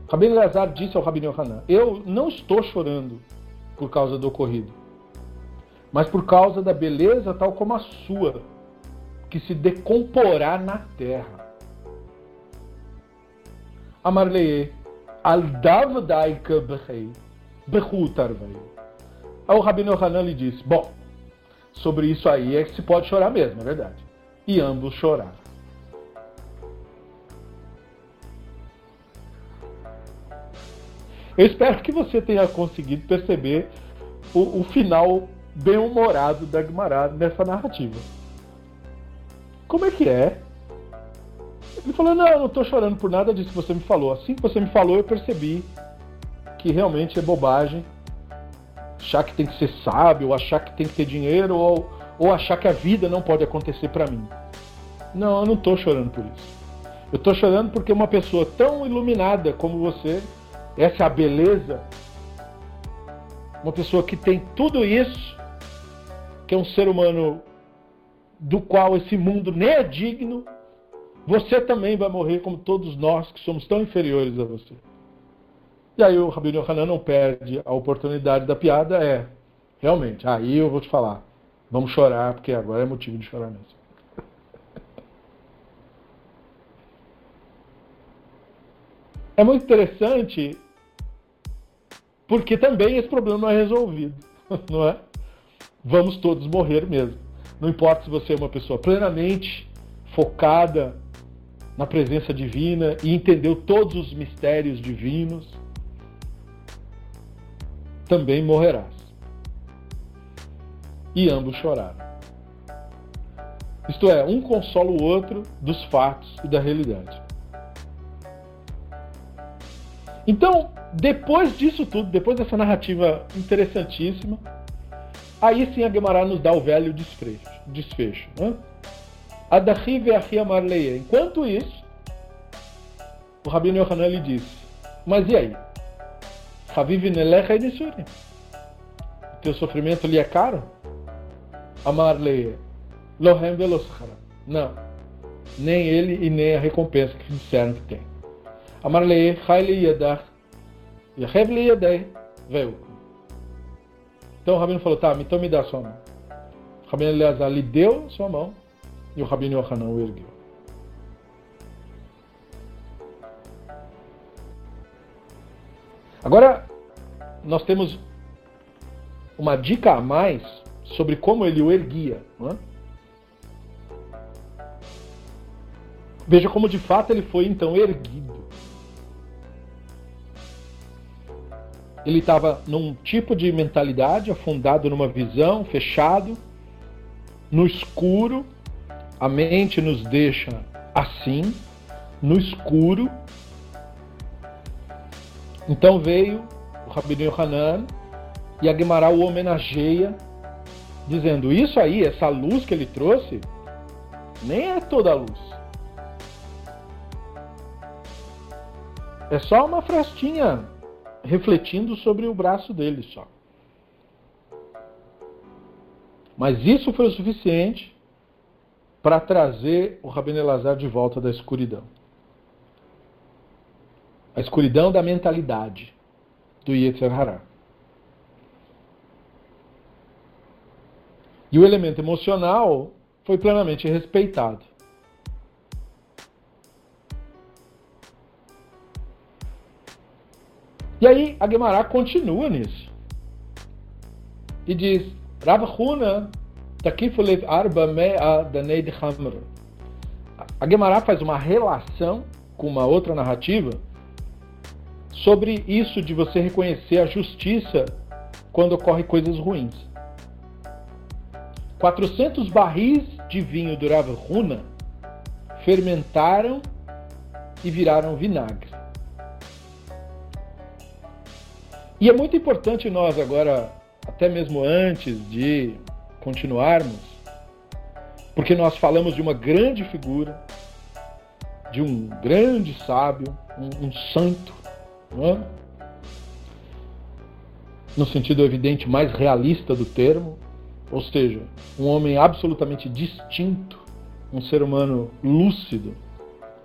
Rabino Elazar disse ao Rabino Hanan: Eu não estou chorando por causa do ocorrido, mas por causa da beleza tal como a sua, que se decomporá na terra. Amarlee, al davdaika bechei, bechutarvei. Aí o Rabino Hanan lhe disse, bom, sobre isso aí é que se pode chorar mesmo, é verdade. E ambos choraram. Eu espero que você tenha conseguido perceber o, o final bem-humorado da Guimarães nessa narrativa. Como é que é ele falou: Não, eu não estou chorando por nada disso que você me falou. Assim que você me falou, eu percebi que realmente é bobagem achar que tem que ser sábio, achar que tem que ter dinheiro, ou, ou achar que a vida não pode acontecer para mim. Não, eu não estou chorando por isso. Eu estou chorando porque uma pessoa tão iluminada como você, essa é a beleza, uma pessoa que tem tudo isso, que é um ser humano do qual esse mundo nem é digno, você também vai morrer como todos nós que somos tão inferiores a você. E aí o Rabino Hanan não perde a oportunidade da piada, é, realmente, aí eu vou te falar. Vamos chorar, porque agora é motivo de chorar mesmo. É muito interessante porque também esse problema não é resolvido, não é? Vamos todos morrer mesmo. Não importa se você é uma pessoa plenamente focada na presença divina e entendeu todos os mistérios divinos, também morrerás. E ambos choraram. Isto é, um consola o outro dos fatos e da realidade. Então, depois disso tudo, depois dessa narrativa interessantíssima, aí sim a Gemara nos dá o velho desfecho. desfecho né? Enquanto isso, o Rabino Yohanan lhe disse, mas e aí? Haviv nelecha edisuri. O teu sofrimento lhe é caro? Amar leia. Lohem veloschara. Não. Nem ele e nem a recompensa que disseram que tem. Amar leia, chayli yadach. Yahev li yadei. Veio. Então o Rabino falou, tá, então me dá a sua mão. O Rabino Eleazar lhe deu sua mão e o Rabino Yohanan o ergueu. Agora, nós temos uma dica a mais sobre como ele o erguia. É? Veja como de fato ele foi então erguido. Ele estava num tipo de mentalidade, afundado numa visão, fechado, no escuro. A mente nos deixa assim, no escuro. Então veio o Rabino Yohanan e a o homenageia, dizendo: Isso aí, essa luz que ele trouxe, nem é toda a luz. É só uma frestinha refletindo sobre o braço dele só. Mas isso foi o suficiente para trazer o Rabino Elazar de volta da escuridão. A escuridão da mentalidade do Yetzer Hará. E o elemento emocional foi plenamente respeitado. E aí a Gemara continua nisso. E diz: Rav Huna takifulet arba mea daneid hamr. A Gemara faz uma relação com uma outra narrativa sobre isso de você reconhecer a justiça quando ocorrem coisas ruins. 400 barris de vinho do Rav Huna fermentaram e viraram vinagre. E é muito importante nós agora, até mesmo antes de continuarmos, porque nós falamos de uma grande figura, de um grande sábio, um, um santo, é? no sentido evidente mais realista do termo, ou seja, um homem absolutamente distinto, um ser humano lúcido,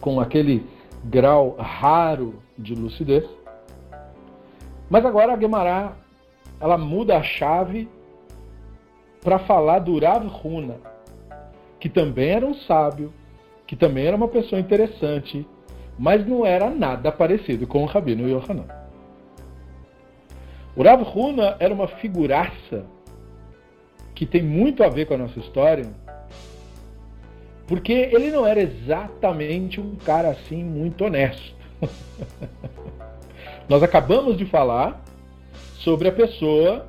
com aquele grau raro de lucidez. Mas agora a Guemará ela muda a chave para falar do Rav Huna, que também era um sábio, que também era uma pessoa interessante, mas não era nada parecido com o Rabino Yohanan. O Rav Huna era uma figuraça que tem muito a ver com a nossa história, porque ele não era exatamente um cara assim muito honesto. Nós acabamos de falar sobre a pessoa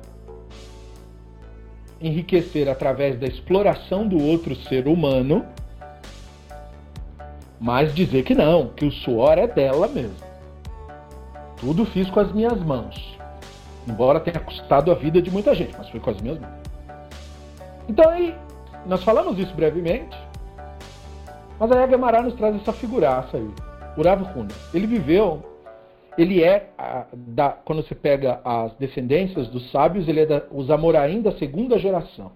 enriquecer através da exploração do outro ser humano, mas dizer que não, que o suor é dela mesmo. Tudo fiz com as minhas mãos. Embora tenha custado a vida de muita gente, mas foi com as minhas mãos. Então aí, nós falamos isso brevemente, mas aí a Gemara nos traz essa figuraça aí. O Rav Huna. Ele viveu ele é, da, quando você pega as descendências dos sábios, ele é da, os Amoraim da segunda geração.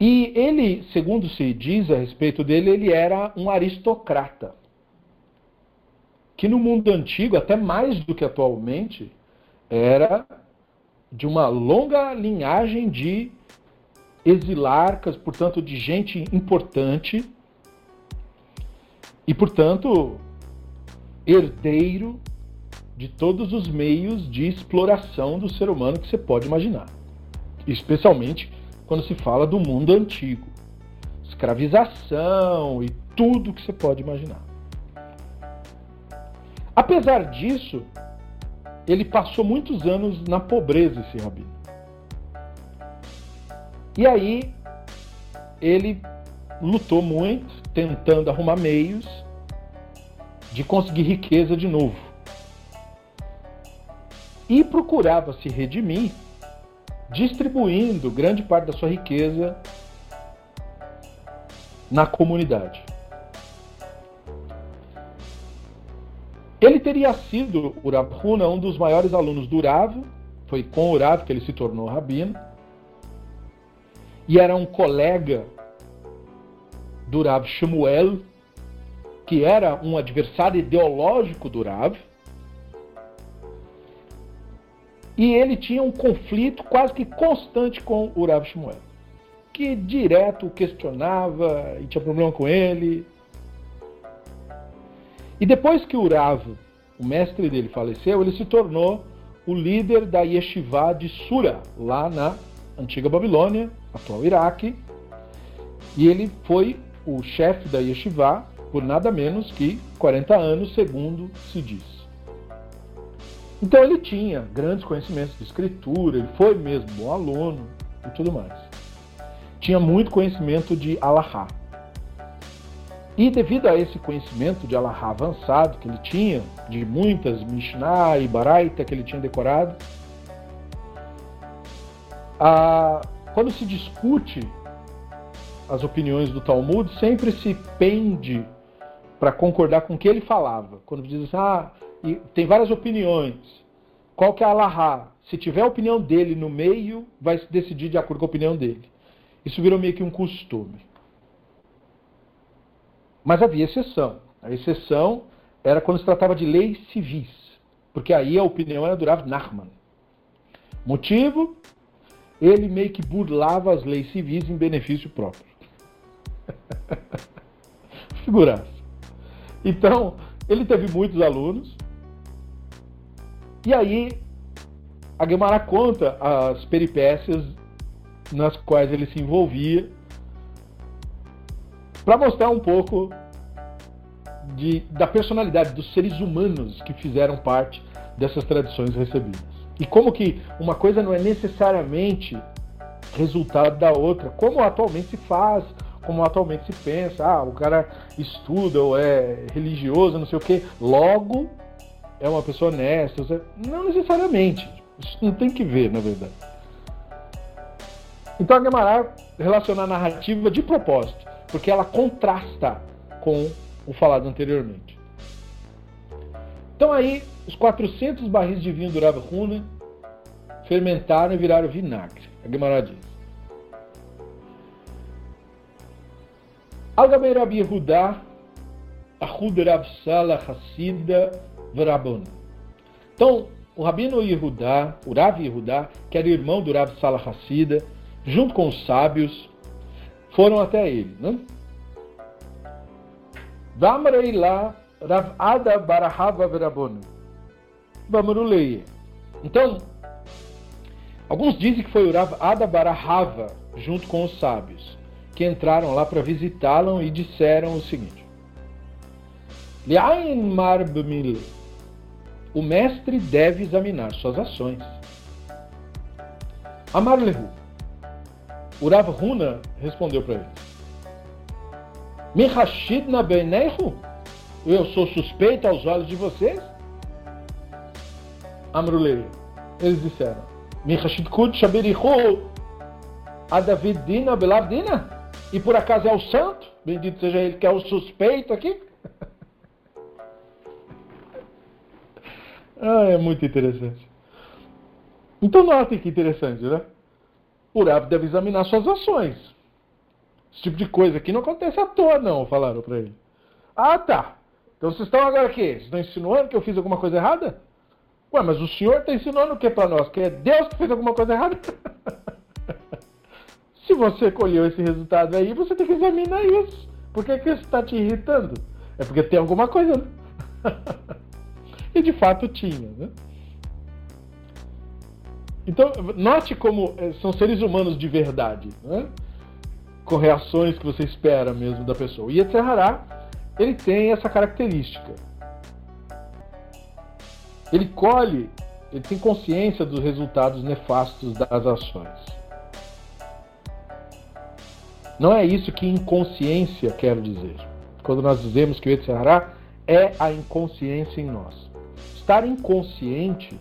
E ele, segundo se diz a respeito dele, ele era um aristocrata. Que no mundo antigo, até mais do que atualmente, era de uma longa linhagem de exilarcas, portanto, de gente importante e, portanto, herdeiro de todos os meios de exploração do ser humano que você pode imaginar. Especialmente quando se fala do mundo antigo. Escravização e tudo que você pode imaginar. Apesar disso, ele passou muitos anos na pobreza, esse rabino. E aí, ele lutou muito, tentando arrumar meios de conseguir riqueza de novo. E procurava se redimir distribuindo grande parte da sua riqueza na comunidade. Ele teria sido, o Rav Huna, um dos maiores alunos do Urav, foi com o Urav que ele se tornou rabino, e era um colega do Rav Shmuel, que era um adversário ideológico do Rav, e ele tinha um conflito quase que constante com o Rav Shmuel, que direto questionava e tinha problema com ele. E depois que o Rav, o mestre dele, faleceu, ele se tornou o líder da Yeshiva de Sura, lá na antiga Babilônia, atual Iraque. E ele foi o chefe da Yeshiva por nada menos que 40 anos, segundo se diz. Então ele tinha grandes conhecimentos de escritura, ele foi mesmo bom aluno e tudo mais. Tinha muito conhecimento de Alahá. E devido a esse conhecimento de Alahá avançado que ele tinha, de muitas Mishnah e Baraita que ele tinha decorado, a, quando se discute as opiniões do Talmud, sempre se pende para concordar com o que ele falava. Quando diz assim, ah, tem várias opiniões. Qual que é a Allahá? Se tiver a opinião dele no meio, vai se decidir de acordo com a opinião dele. Isso virou meio que um costume. Mas havia exceção. A exceção era quando se tratava de leis civis, porque aí a opinião era do Rav. Motivo? Ele meio que burlava as leis civis em benefício próprio. Figuraça. Então, ele teve muitos alunos, e aí, a Guemara conta as peripécias nas quais ele se envolvia para mostrar um pouco de, da personalidade dos seres humanos que fizeram parte dessas tradições recebidas. E como que uma coisa não é necessariamente resultado da outra, como atualmente se faz, como atualmente se pensa, ah, o cara estuda ou é religioso, não sei o quê, logo é uma pessoa honesta. Não necessariamente. Isso não tem que ver, na verdade. Então a Gemara relaciona a narrativa de propósito, porque ela contrasta com o falado anteriormente. Então aí, os 400 barris de vinho do Rav fermentaram e viraram vinagre. A Gemara diz. Al-Gabei Rabi Yehuda, Ahud Rav Salah Hassida, Vrabon. Então, o Rabino Yehudá, o Rav Yehudá, que era irmão do Rav Salah Hassida, junto com os sábios, foram até ele. Né? Vamrei lá Rav Ada Barahava Vrabon. Vamruleie. Então, alguns dizem que foi o Rav Ada Barahava, junto com os sábios, que entraram lá para visitá-lo e disseram o seguinte: Liain Marbmil o mestre deve examinar suas ações. Amar Lehu. Urav Huna respondeu para ele: Mihashid na? Eu sou suspeito aos olhos de vocês? Amrulei. Eles disseram: Mihashid Kud Shabirihu Adavidina Belavdina? E por acaso é o santo? Bendito seja ele que é o suspeito aqui? Ah, é muito interessante. Então notem que interessante, né? O Rav deve examinar suas ações. Esse tipo de coisa aqui não acontece à toa, não, falaram para ele. Ah, tá. Então vocês estão agora aqui? Vocês estão insinuando que eu fiz alguma coisa errada? Ué, mas o senhor está ensinando o que para nós? Que é Deus que fez alguma coisa errada? Se você colheu esse resultado aí, você tem que examinar isso. Por que, que isso está te irritando? É porque tem alguma coisa, né? e de fato tinha, né? Então, note como eh, são seres humanos de verdade, né? com reações que você espera mesmo da pessoa. E Yetzirah, ele tem essa característica. Ele colhe, ele tem consciência dos resultados nefastos das ações. Não é isso que inconsciência quer dizer. Quando nós dizemos que o Yetzirah é a inconsciência em nós. Estar inconsciente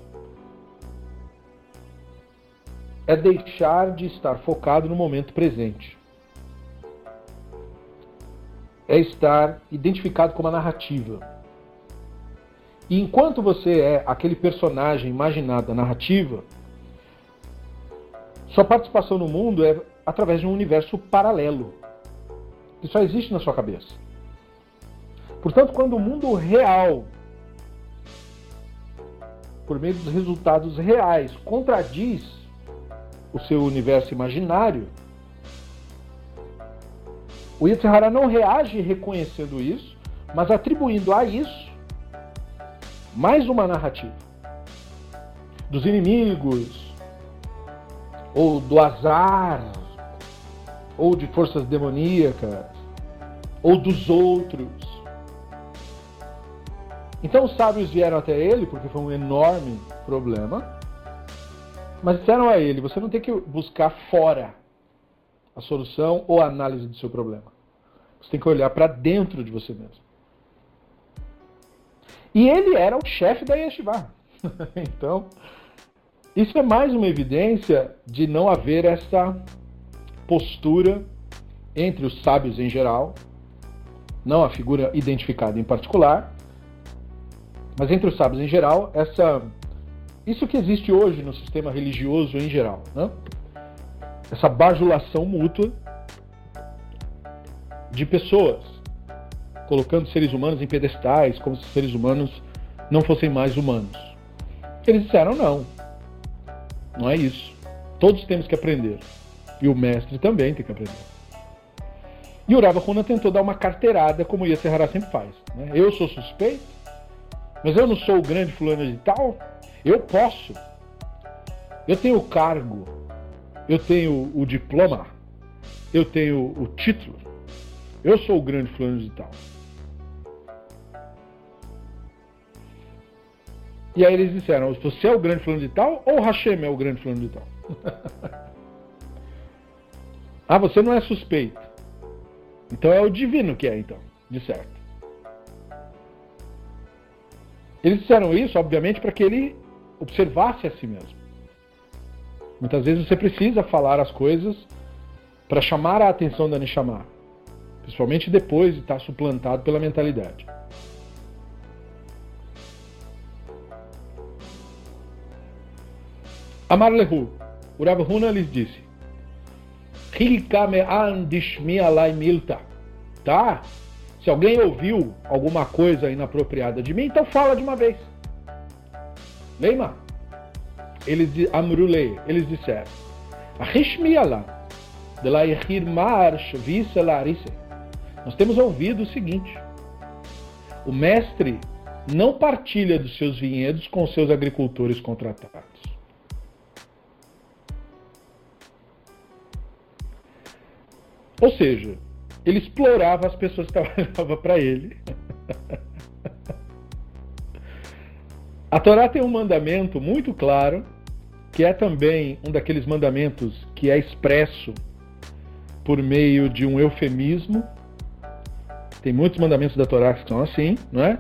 é deixar de estar focado no momento presente. É estar identificado com uma narrativa. E enquanto você é aquele personagem imaginado da narrativa, sua participação no mundo é através de um universo paralelo, que só existe na sua cabeça. Portanto, quando o mundo real, por meio dos resultados reais, contradiz o seu universo imaginário, o Yitzhara não reage reconhecendo isso, mas atribuindo a isso mais uma narrativa dos inimigos, ou do azar, ou de forças demoníacas, ou dos outros. Então os sábios vieram até ele, porque foi um enorme problema, mas disseram a ele: você não tem que buscar fora a solução ou a análise do seu problema. Você tem que olhar para dentro de você mesmo. E ele era o chefe da Yeshiva. então, isso é mais uma evidência de não haver essa postura entre os sábios em geral, não a figura identificada em particular, mas entre os sábios em geral, essa isso que existe hoje no sistema religioso em geral, né? essa bajulação mútua de pessoas, colocando seres humanos em pedestais, como se seres humanos não fossem mais humanos. Eles disseram não, não é isso. Todos temos que aprender. E o mestre também tem que aprender. E o Rava Huna tentou dar uma carteirada, como o Yasser sempre faz. Né? Eu sou suspeito, mas eu não sou o grande fulano de tal. Eu posso. Eu tenho o cargo, eu tenho o diploma, eu tenho o título. Eu sou o grande fulano de tal. E aí eles disseram: você é o grande fulano de tal ou Hashem é o grande fulano de tal? ah, você não é suspeito. Então é o divino que é, então, de certo. Eles disseram isso, obviamente, para que ele observasse a si mesmo. Muitas vezes você precisa falar as coisas para chamar a atenção da Neshama, principalmente depois de estar suplantado pela mentalidade. Amar Lehu, o Rav Huna lhes disse: milta. Tá? Se alguém ouviu alguma coisa inapropriada de mim, então fala de uma vez. Leima. Eles amrulei, eles disseram: Arishmiala, de la marsh visa larise. Nós temos ouvido o seguinte: o mestre não partilha dos seus vinhedos com seus agricultores contratados. Ou seja, ele explorava as pessoas que trabalhavam para ele. A Torá tem um mandamento muito claro, que é também um daqueles mandamentos que é expresso por meio de um eufemismo. Tem muitos mandamentos da Torá que são assim, não é?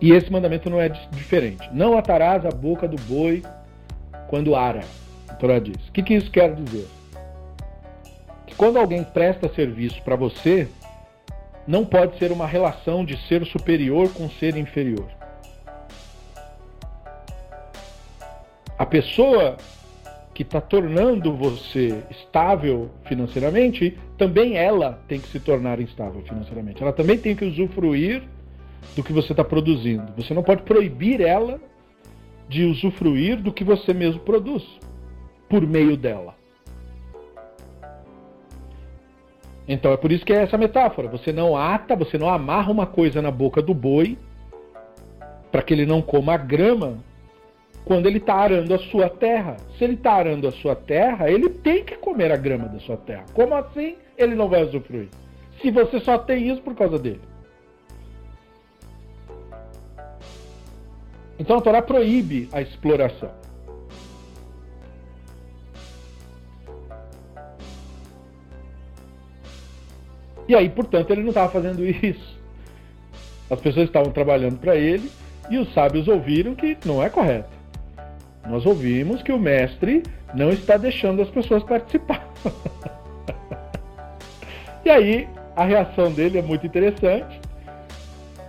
E esse mandamento não é diferente. Não atarás a boca do boi quando ara. A Torá diz. O que, que isso quer dizer? Quando alguém presta serviço para você, não pode ser uma relação de ser superior com ser inferior. A pessoa que está tornando você estável financeiramente, também ela tem que se tornar instável financeiramente. Ela também tem que usufruir do que você está produzindo. Você não pode proibir ela de usufruir do que você mesmo produz por meio dela. Então é por isso que é essa metáfora. Você não ata, você não amarra uma coisa na boca do boi para que ele não coma a grama quando ele está arando a sua terra. Se ele está arando a sua terra, ele tem que comer a grama da sua terra. Como assim ele não vai usufruir? Se você só tem isso por causa dele. Então a Torá proíbe a exploração. E aí, portanto, ele não estava fazendo isso. As pessoas estavam trabalhando para ele e os sábios ouviram que não é correto. Nós ouvimos que o mestre não está deixando as pessoas participar. e aí, a reação dele é muito interessante,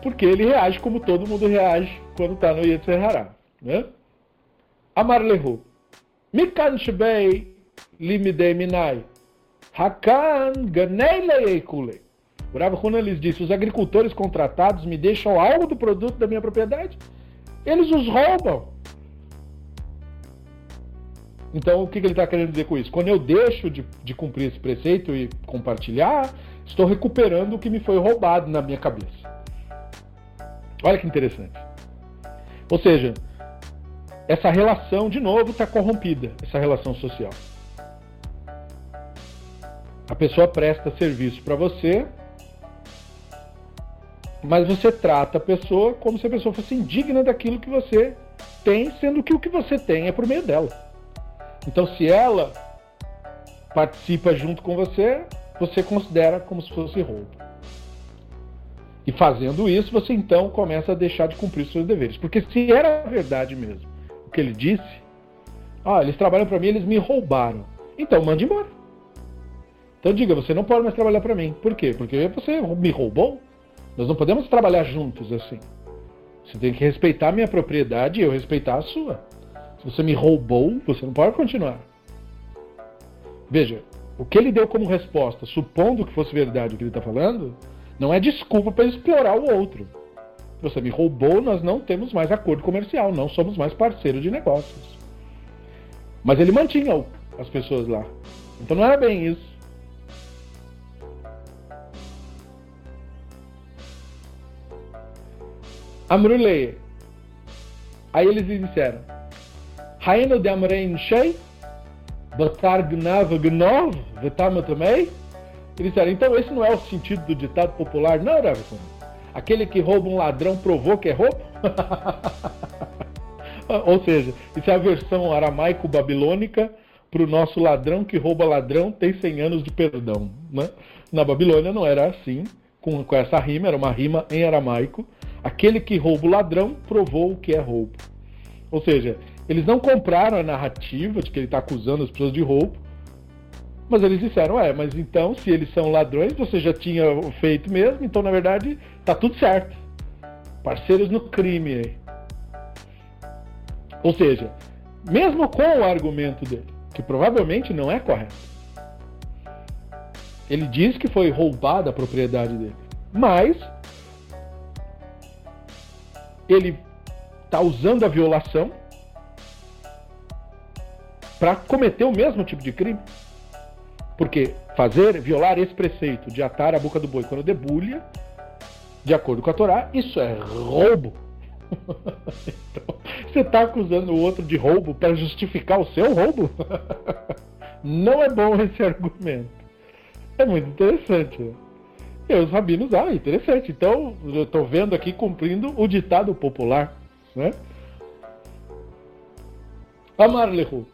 porque ele reage como todo mundo reage quando está no Yetzer Hará. Né? Amar lehu. Mikan shbei limidei minai. Hakan ganei O Rav Huna lhes disse: os agricultores contratados me deixam algo do produto da minha propriedade? Eles os roubam. Então, o que, que ele está querendo dizer com isso? Quando eu deixo de, de cumprir esse preceito e compartilhar, estou recuperando o que me foi roubado na minha cabeça. Olha que interessante. Ou seja, essa relação, de novo, está corrompida, essa relação social. A pessoa presta serviço para você, mas você trata a pessoa como se a pessoa fosse indigna daquilo que você tem, sendo que o que você tem é por meio dela. Então, se ela participa junto com você, você considera como se fosse roubo. E fazendo isso, você então começa a deixar de cumprir seus deveres. Porque se era verdade mesmo o que ele disse, ah, eles trabalham para mim, eles me roubaram. Então mande embora. Então diga, você não pode mais trabalhar para mim. Por quê? Porque você me roubou. Nós não podemos trabalhar juntos assim. Você tem que respeitar a minha propriedade e eu respeitar a sua. Se você me roubou, você não pode continuar. Veja, o que ele deu como resposta, supondo que fosse verdade o que ele está falando, não é desculpa para explorar o outro. Você me roubou, nós não temos mais acordo comercial, não somos mais parceiros de negócios. Mas ele mantinha as pessoas lá. Então não era bem isso. Amrulei. Aí eles lhe disseram: Haino de Amrein Shei, Batar Gnav Gnov, Vetama também. Eles disseram: Então esse não é o sentido do ditado popular, não, Ravison? Aquele que rouba um ladrão provou que é roubo? Ou seja, isso é a versão aramaico-babilônica para o nosso ladrão que rouba ladrão tem 100 anos de perdão. Né? Na Babilônia não era assim, com, com essa rima, era uma rima em aramaico. Aquele que rouba o ladrão provou o que é roubo. Ou seja, eles não compraram a narrativa de que ele está acusando as pessoas de roubo, mas eles disseram, é, mas então, se eles são ladrões, você já tinha feito mesmo, então na verdade tá tudo certo. Parceiros no crime aí. Ou seja, mesmo com o argumento dele, que provavelmente não é correto, ele diz que foi roubada a propriedade dele, mas ele está usando a violação para cometer o mesmo tipo de crime. Porque fazer, violar esse preceito de atar a boca do boi quando debulha, de acordo com a Torá, isso é roubo. então, você está acusando o outro de roubo para justificar o seu roubo? Não é bom esse argumento. É muito interessante. Né? E os rabinos, ah, interessante. Então, eu estou vendo aqui cumprindo o ditado popular. Né? Amar lehu.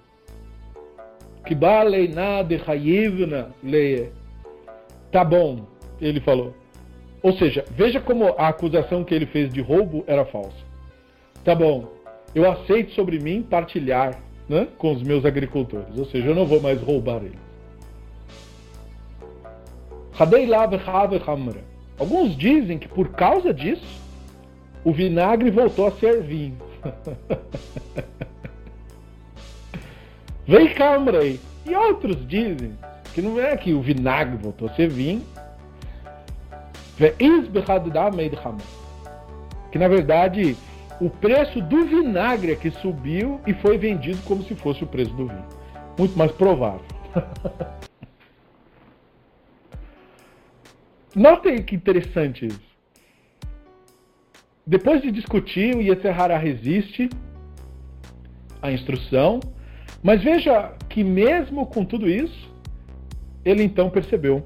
Kiba leina de hayivna leie. Tá bom, ele falou. Ou seja, veja como a acusação que ele fez de roubo era falsa. Tá bom, eu aceito sobre mim partilhar né, com os meus agricultores. Ou seja, eu não vou mais roubar eles. Alguns dizem que por causa disso, o vinagre voltou a ser vinho. Vem cá, Amrei. E outros dizem que não é que o vinagre voltou a ser vinho. Que na verdade o preço do vinagre é que subiu e foi vendido como se fosse o preço do vinho. Muito mais provável. Notem que interessante isso. Depois de discutir, o Yetzirah resiste à instrução, mas veja que mesmo com tudo isso, ele então percebeu.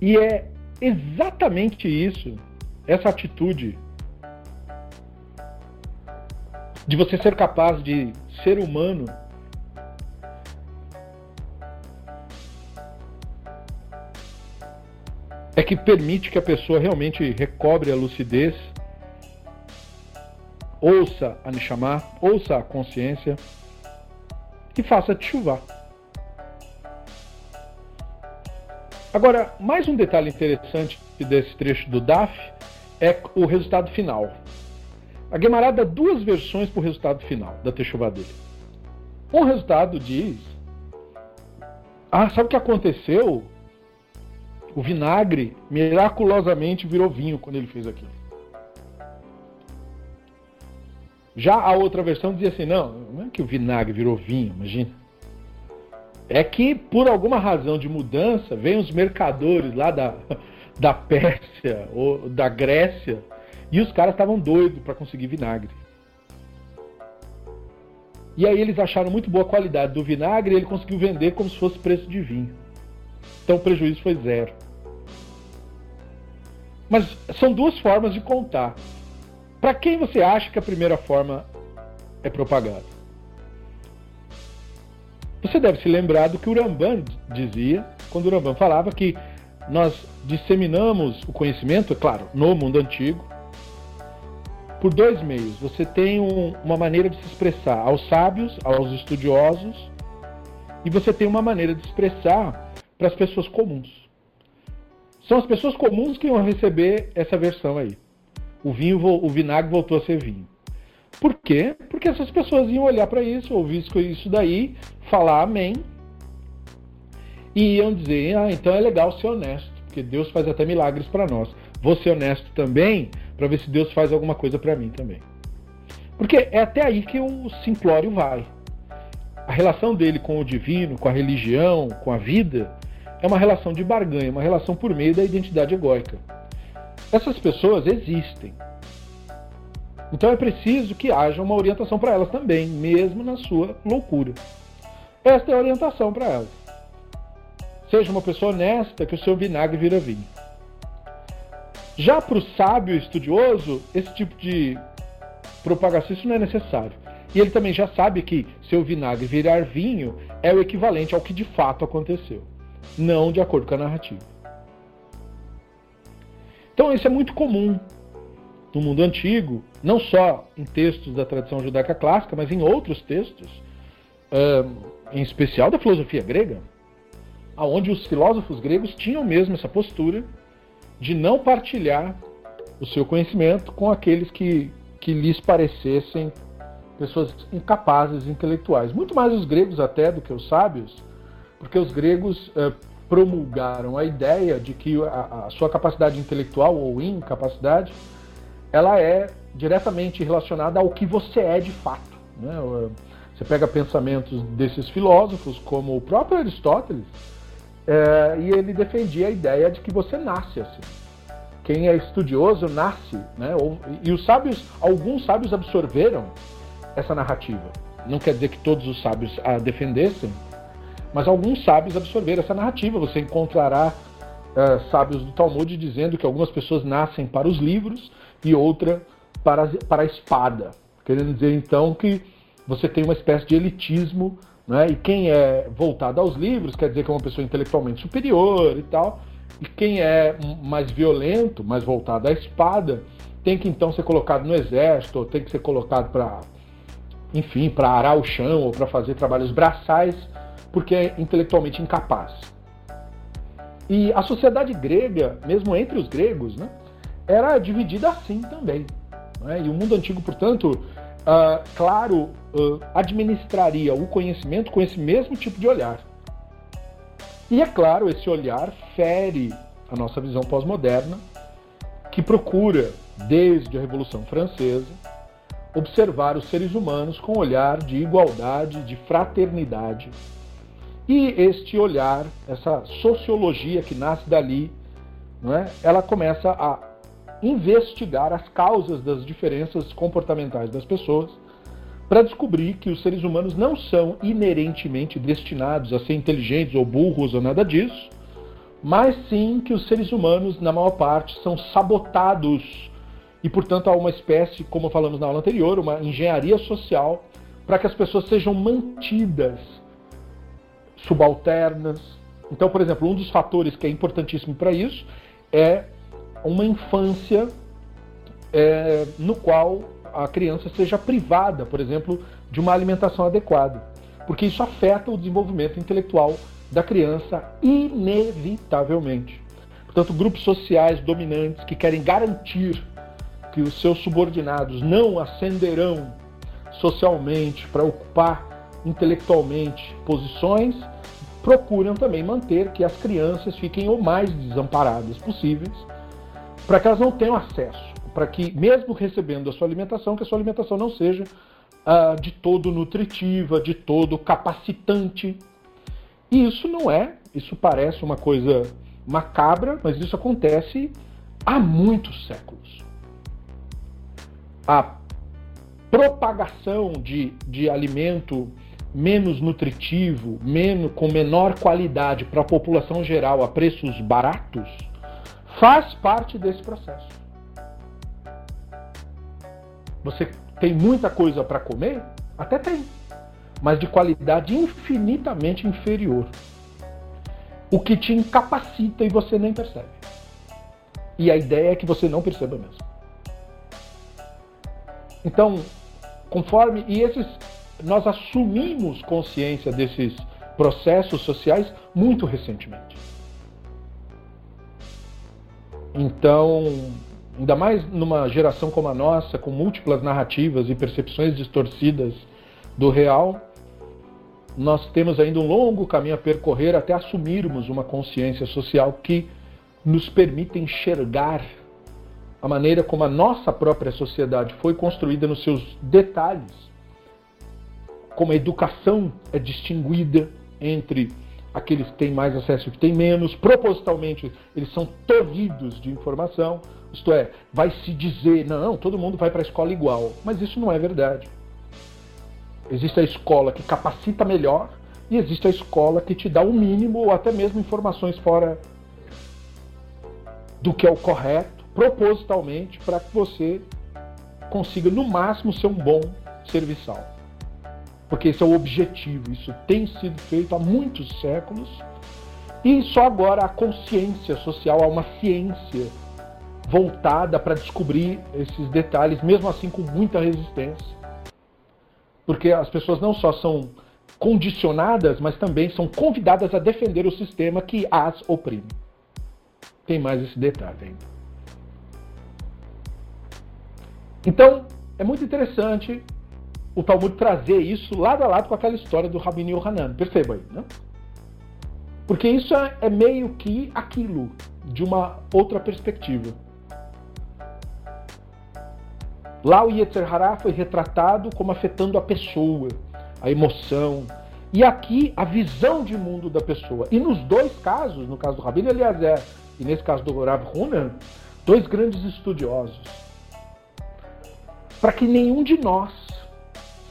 E é exatamente isso, essa atitude de você ser capaz de ser humano é que permite que a pessoa realmente recobre a lucidez, ouça a Neshama, ouça a consciência e faça chuva. Agora, mais um detalhe interessante desse trecho do DAF é o resultado final. A Gemara dá duas versões para o resultado final da Techuvá dele. Um resultado diz: Ah, sabe o que aconteceu? O vinagre miraculosamente virou vinho quando ele fez aquilo. Já a outra versão dizia assim: não, não é que o vinagre virou vinho, imagina. É que por alguma razão de mudança, vem os mercadores lá da, da Pérsia ou da Grécia e os caras estavam doidos para conseguir vinagre. E aí eles acharam muito boa a qualidade do vinagre e ele conseguiu vender como se fosse preço de vinho. Então o prejuízo foi zero. Mas são duas formas de contar. Para quem você acha que a primeira forma é propagada? Você deve se lembrar do que o Ramban dizia quando o Ramban falava que nós disseminamos o conhecimento, é claro, no mundo antigo, por dois meios. Você tem um, uma maneira de se expressar aos sábios, aos estudiosos, e você tem uma maneira de expressar para as pessoas comuns. São as pessoas comuns que vão receber essa versão aí. O vinho, o vinagre voltou a ser vinho. Por quê? Porque essas pessoas iam olhar para isso, ouvir isso daí, falar amém, e iam dizer: ah, então é legal ser honesto, porque Deus faz até milagres para nós. Vou ser honesto também, para ver se Deus faz alguma coisa para mim também. Porque é até aí que o simplório vai. A relação dele com o divino, com a religião, com a vida, é uma relação de barganha, uma relação por meio da identidade egóica. Essas pessoas existem. Então é preciso que haja uma orientação para elas também, mesmo na sua loucura. Esta é a orientação para elas. Seja uma pessoa honesta, que o seu vinagre vira vinho. Já para o sábio estudioso, esse tipo de propagação não é necessário. E ele também já sabe que seu vinagre virar vinho é o equivalente ao que de fato aconteceu não de acordo com a narrativa. Então isso é muito comum no mundo antigo, não só em textos da tradição judaica clássica, mas em outros textos, em especial da filosofia grega, aonde os filósofos gregos tinham mesmo essa postura de não partilhar o seu conhecimento com aqueles que, que lhes parecessem pessoas incapazes intelectuais. Muito mais os gregos até do que os sábios, porque os gregos eh, promulgaram a ideia de que a, a, sua capacidade intelectual ou incapacidade ela é diretamente relacionada ao que você é de fato. Né? Você pega pensamentos desses filósofos, como o próprio Aristóteles, é, e ele defendia a ideia de que você nasce assim. Quem é estudioso nasce, né? e os sábios, alguns sábios absorveram essa narrativa. Não quer dizer que todos os sábios a defendessem, mas alguns sábios absorveram essa narrativa. Você encontrará uh, sábios do Talmud dizendo que algumas pessoas nascem para os livros e outra para, para a espada. Querendo dizer então que você tem uma espécie de elitismo, né? e quem é voltado aos livros quer dizer que é uma pessoa intelectualmente superior e tal, e quem é mais violento, mais voltado à espada, tem que então ser colocado no exército, ou tem que ser colocado para, enfim, para arar o chão ou para fazer trabalhos braçais porque é intelectualmente incapaz. E a sociedade grega, mesmo entre os gregos, né, era dividida assim também. Né? E o mundo antigo, portanto, uh, claro, uh, administraria o conhecimento com esse mesmo tipo de olhar. E é claro, esse olhar fere a nossa visão pós-moderna que procura, desde a Revolução Francesa, observar os seres humanos com um olhar de igualdade, de fraternidade. E este olhar, essa sociologia que nasce dali, não é? ela começa a investigar as causas das diferenças comportamentais das pessoas para descobrir que os seres humanos não são inerentemente destinados a ser inteligentes ou burros ou nada disso, mas sim que os seres humanos, na maior parte, são sabotados e, portanto, há uma espécie, como falamos na aula anterior, uma engenharia social para que as pessoas sejam mantidas subalternas. Então, por exemplo, um dos fatores que é importantíssimo para isso é uma infância é, no qual a criança seja privada, por exemplo, de uma alimentação adequada, porque isso afeta o desenvolvimento intelectual da criança inevitavelmente. Portanto, grupos sociais dominantes que querem garantir que os seus subordinados não ascenderão socialmente para ocupar intelectualmente posições, procuram também manter que as crianças fiquem o mais desamparadas possíveis, para que elas não tenham acesso, para que, mesmo recebendo a sua alimentação, que a sua alimentação não seja uh, de todo nutritiva, de todo capacitante. E isso não é, isso parece uma coisa macabra, mas isso acontece há muitos séculos. A propagação de, de alimento menos nutritivo, menos, com menor qualidade para a população geral a preços baratos, faz parte desse processo. Você tem muita coisa para comer? Até tem, mas de qualidade infinitamente inferior. O que te incapacita e você nem percebe. E a ideia é que você não perceba mesmo. Então, conforme. E esses nós assumimos consciência desses processos sociais muito recentemente. Então, ainda mais numa geração como a nossa, com múltiplas narrativas e percepções distorcidas do real, nós temos ainda um longo caminho a percorrer até assumirmos uma consciência social que nos permita enxergar a maneira como a nossa própria sociedade foi construída nos seus detalhes como a educação é distinguida entre aqueles que têm mais acesso e que têm menos, propositalmente eles são tolhidos de informação, isto é, vai se dizer, não, todo mundo vai para a escola igual, mas isso não é verdade. Existe a escola que capacita melhor e existe a escola que te dá o mínimo ou até mesmo informações fora do que é o correto, propositalmente, para que você consiga no máximo ser um bom serviçal porque esse é o objetivo. Isso tem sido feito há muitos séculos e só agora a consciência social, há uma ciência voltada para descobrir esses detalhes, mesmo assim com muita resistência. Porque as pessoas não só são condicionadas, mas também são convidadas a defender o sistema que as oprime. Tem mais esse detalhe ainda. Então, é muito interessante o Talmud trazer isso lado a lado com aquela história do Rabino Yohanan. Perceba aí, né? Porque isso é, é meio que aquilo, de uma outra perspectiva. Lá o Yetzer Hará foi retratado como afetando a pessoa, a emoção. E aqui a visão de mundo da pessoa. E nos dois casos, no caso do Rabino Eliezer e nesse caso do Rav Hunan, dois grandes estudiosos. Para que nenhum de nós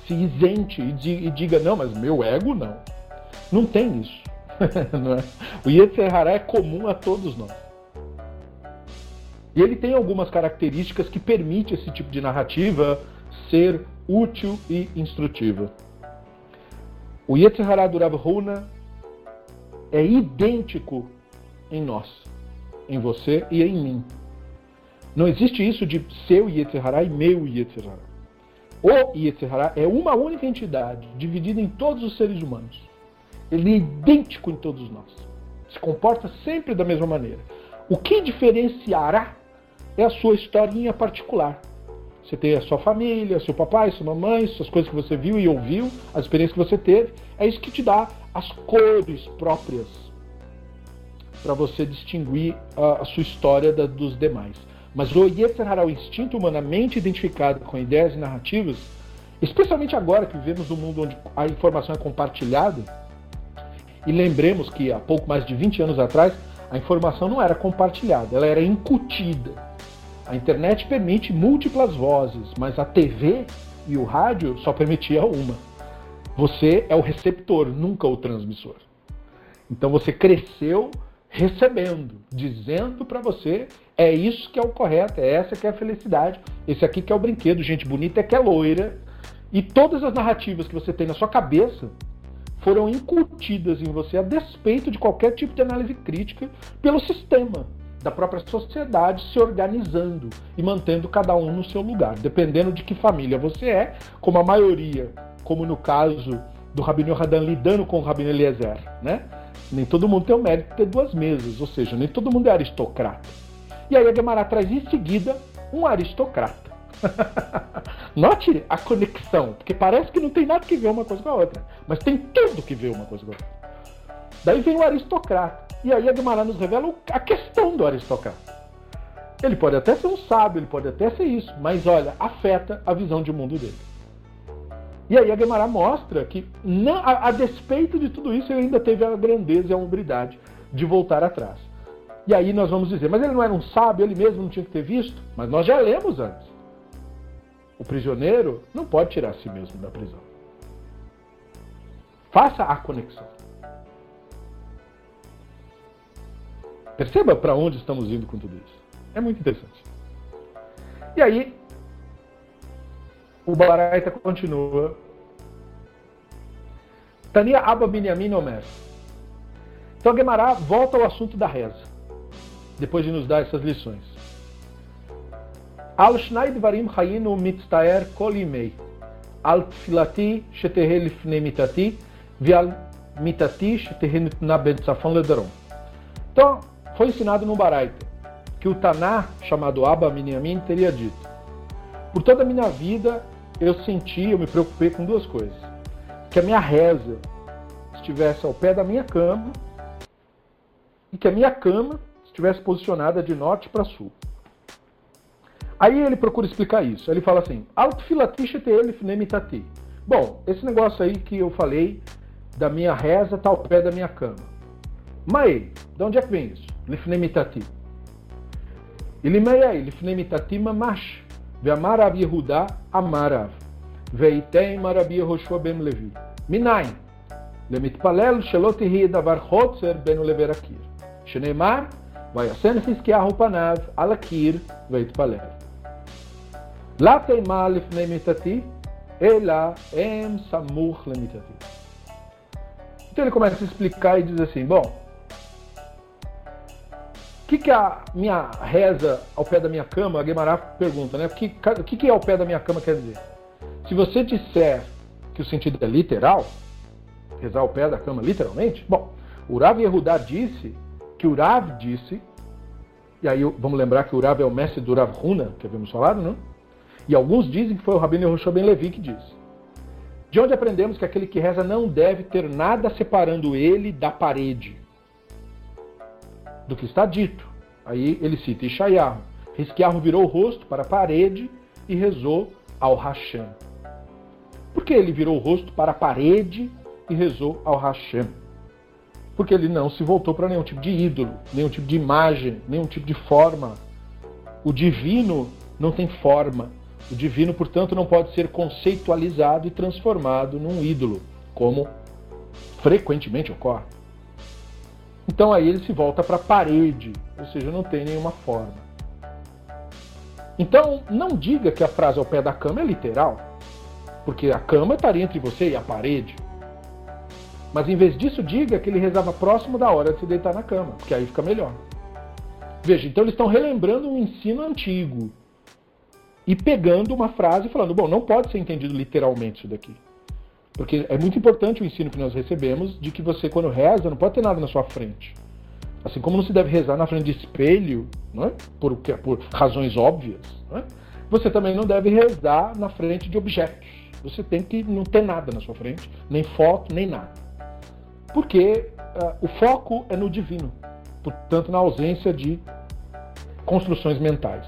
se isente e, diga, não, mas meu ego não. Não tem isso. não é? O é comum a todos nós. E ele tem algumas características que permitem esse tipo de narrativa ser útil e instrutiva. O Yetzer Hará do Rav Huna é idêntico em nós, em você e em mim. Não existe isso de seu Yetzer Hará e meu Yetzer Hará. O Yetzirah é uma única entidade, dividida em todos os seres humanos. Ele é idêntico em todos nós. Se comporta sempre da mesma maneira. O que diferenciará é a sua historinha particular. Você tem a sua família, seu papai, sua mamãe, as coisas que você viu e ouviu, as experiências que você teve. É isso que te dá as cores próprias para você distinguir a, a, sua história da, dos demais. Mas o Yetzer Hara, o instinto humanamente identificado com ideias e narrativas, especialmente agora que vivemos um mundo onde a informação é compartilhada, e lembremos que há pouco mais de 20 anos atrás, a informação não era compartilhada, ela era incutida. A internet permite múltiplas vozes, mas a TV e o rádio só permitia uma. Você é o receptor, nunca o transmissor. Então você cresceu recebendo, dizendo para você é isso que é o correto, é essa que é a felicidade, esse aqui que é o brinquedo, gente bonita é que é loira. E todas as narrativas que você tem na sua cabeça foram incutidas em você a despeito de qualquer tipo de análise crítica pelo sistema da própria sociedade se organizando e mantendo cada um no seu lugar, dependendo de que família você é, como a maioria, como no caso do Rabino Hadan lidando com o Rabino Eliezer, né? Nem todo mundo tem o mérito de ter duas mesas, ou seja, nem todo mundo é aristocrata. E aí a Gemara traz em seguida um aristocrata. Note a conexão, porque parece que não tem nada que ver uma coisa com a outra, mas tem tudo que ver uma coisa com a outra. Daí vem o aristocrata. E aí a Gemara nos revela a questão do aristocrata. Ele pode até ser um sábio, ele pode até ser isso, mas olha, afeta a visão de mundo dele. E aí a Gemara mostra que, a, a, despeito de tudo isso, ele ainda teve a grandeza e a hombridade de voltar atrás. E aí nós vamos dizer, mas ele não era um sábio, ele mesmo não tinha que ter visto? Mas nós já lemos antes. O prisioneiro não pode tirar a si mesmo da prisão. Faça a conexão. Perceba para onde estamos indo com tudo isso. É muito interessante. E aí, o Baraita continua. Tania Abba Binyamin Omer. Então a Gemara volta ao assunto da reza, depois de nos dar essas lições. Al shnai dvarim hayinu mitztaer kol imei. Al tfilati shetehe lifnei mitati vial mitati shetehe na ben tzafon lederon. Então, foi ensinado no Baraita que o Taná, chamado Abba Minyamin, teria dito: Por toda a minha vida eu senti, eu me preocupei com duas coisas. Que a minha reza estivesse ao pé da minha cama e que a minha cama estivesse posicionada de norte para sul. Aí ele procura explicar isso. Ele fala assim: Altfilatishete. Bom, esse negócio aí que eu falei da minha reza tá ao pé da minha cama. Mae, de onde é que vem isso? Lifnemitati. Ilimeiai, é lifnemitati mamash. Veamar Rabi Yehudá, amarav. Veitem Marabi Yehoshua ben Levi. Minain. Lemitpalel shelot davar chotzer ben leverakir. Shenemar לבין הקיר. שנאמר, וישם חזקיהו פניו על הקיר ויתפלל. לא תימה לפני מיתתי, אלא em סמוך למיתתי. Então ele começa a explicar e diz assim: bom, o que, que a minha reza ao pé da minha cama, a Guemará pergunta, né? O que, o que, que é ao pé da minha cama quer dizer? Se você disser que o sentido é literal, rezar ao pé da cama literalmente, bom, o Rav Yehudá disse que o Rav disse, e aí vamos lembrar que o Rav é o mestre do Rav Huna, que havíamos falado, não? E alguns dizem que foi o Rabino Yehoshua Ben Levi que disse. De onde aprendemos que aquele que reza não deve ter nada separando ele da parede do que está dito. Aí ele cita Ishayahu. Risquiarro virou o rosto para a parede e rezou ao Hashem. Por que ele virou o rosto para a parede e rezou ao Hashem? Porque ele não se voltou para nenhum tipo de ídolo, nenhum tipo de imagem, nenhum tipo de forma. O divino não tem forma. O divino, portanto, não pode ser conceitualizado e transformado num ídolo, como frequentemente ocorre. Então aí ele se volta para a parede, ou seja, não tem nenhuma forma. Então não diga que a frase ao pé da cama é literal, porque a cama estaria entre você e a parede. Mas em vez disso, diga que ele rezava próximo da hora de se deitar na cama, porque aí fica melhor. Veja, então eles estão relembrando um ensino antigo e pegando uma frase e falando: bom, não pode ser entendido literalmente isso daqui. Porque é muito importante o ensino que nós recebemos de que você, quando reza, não pode ter nada na sua frente. Assim como não se deve rezar na frente de espelho, não é? por, por razões óbvias, é? você também não deve rezar na frente de objetos. Você tem que não ter nada na sua frente, nem foto, nem nada. Porque uh, o foco é no divino, portanto, na ausência de construções mentais.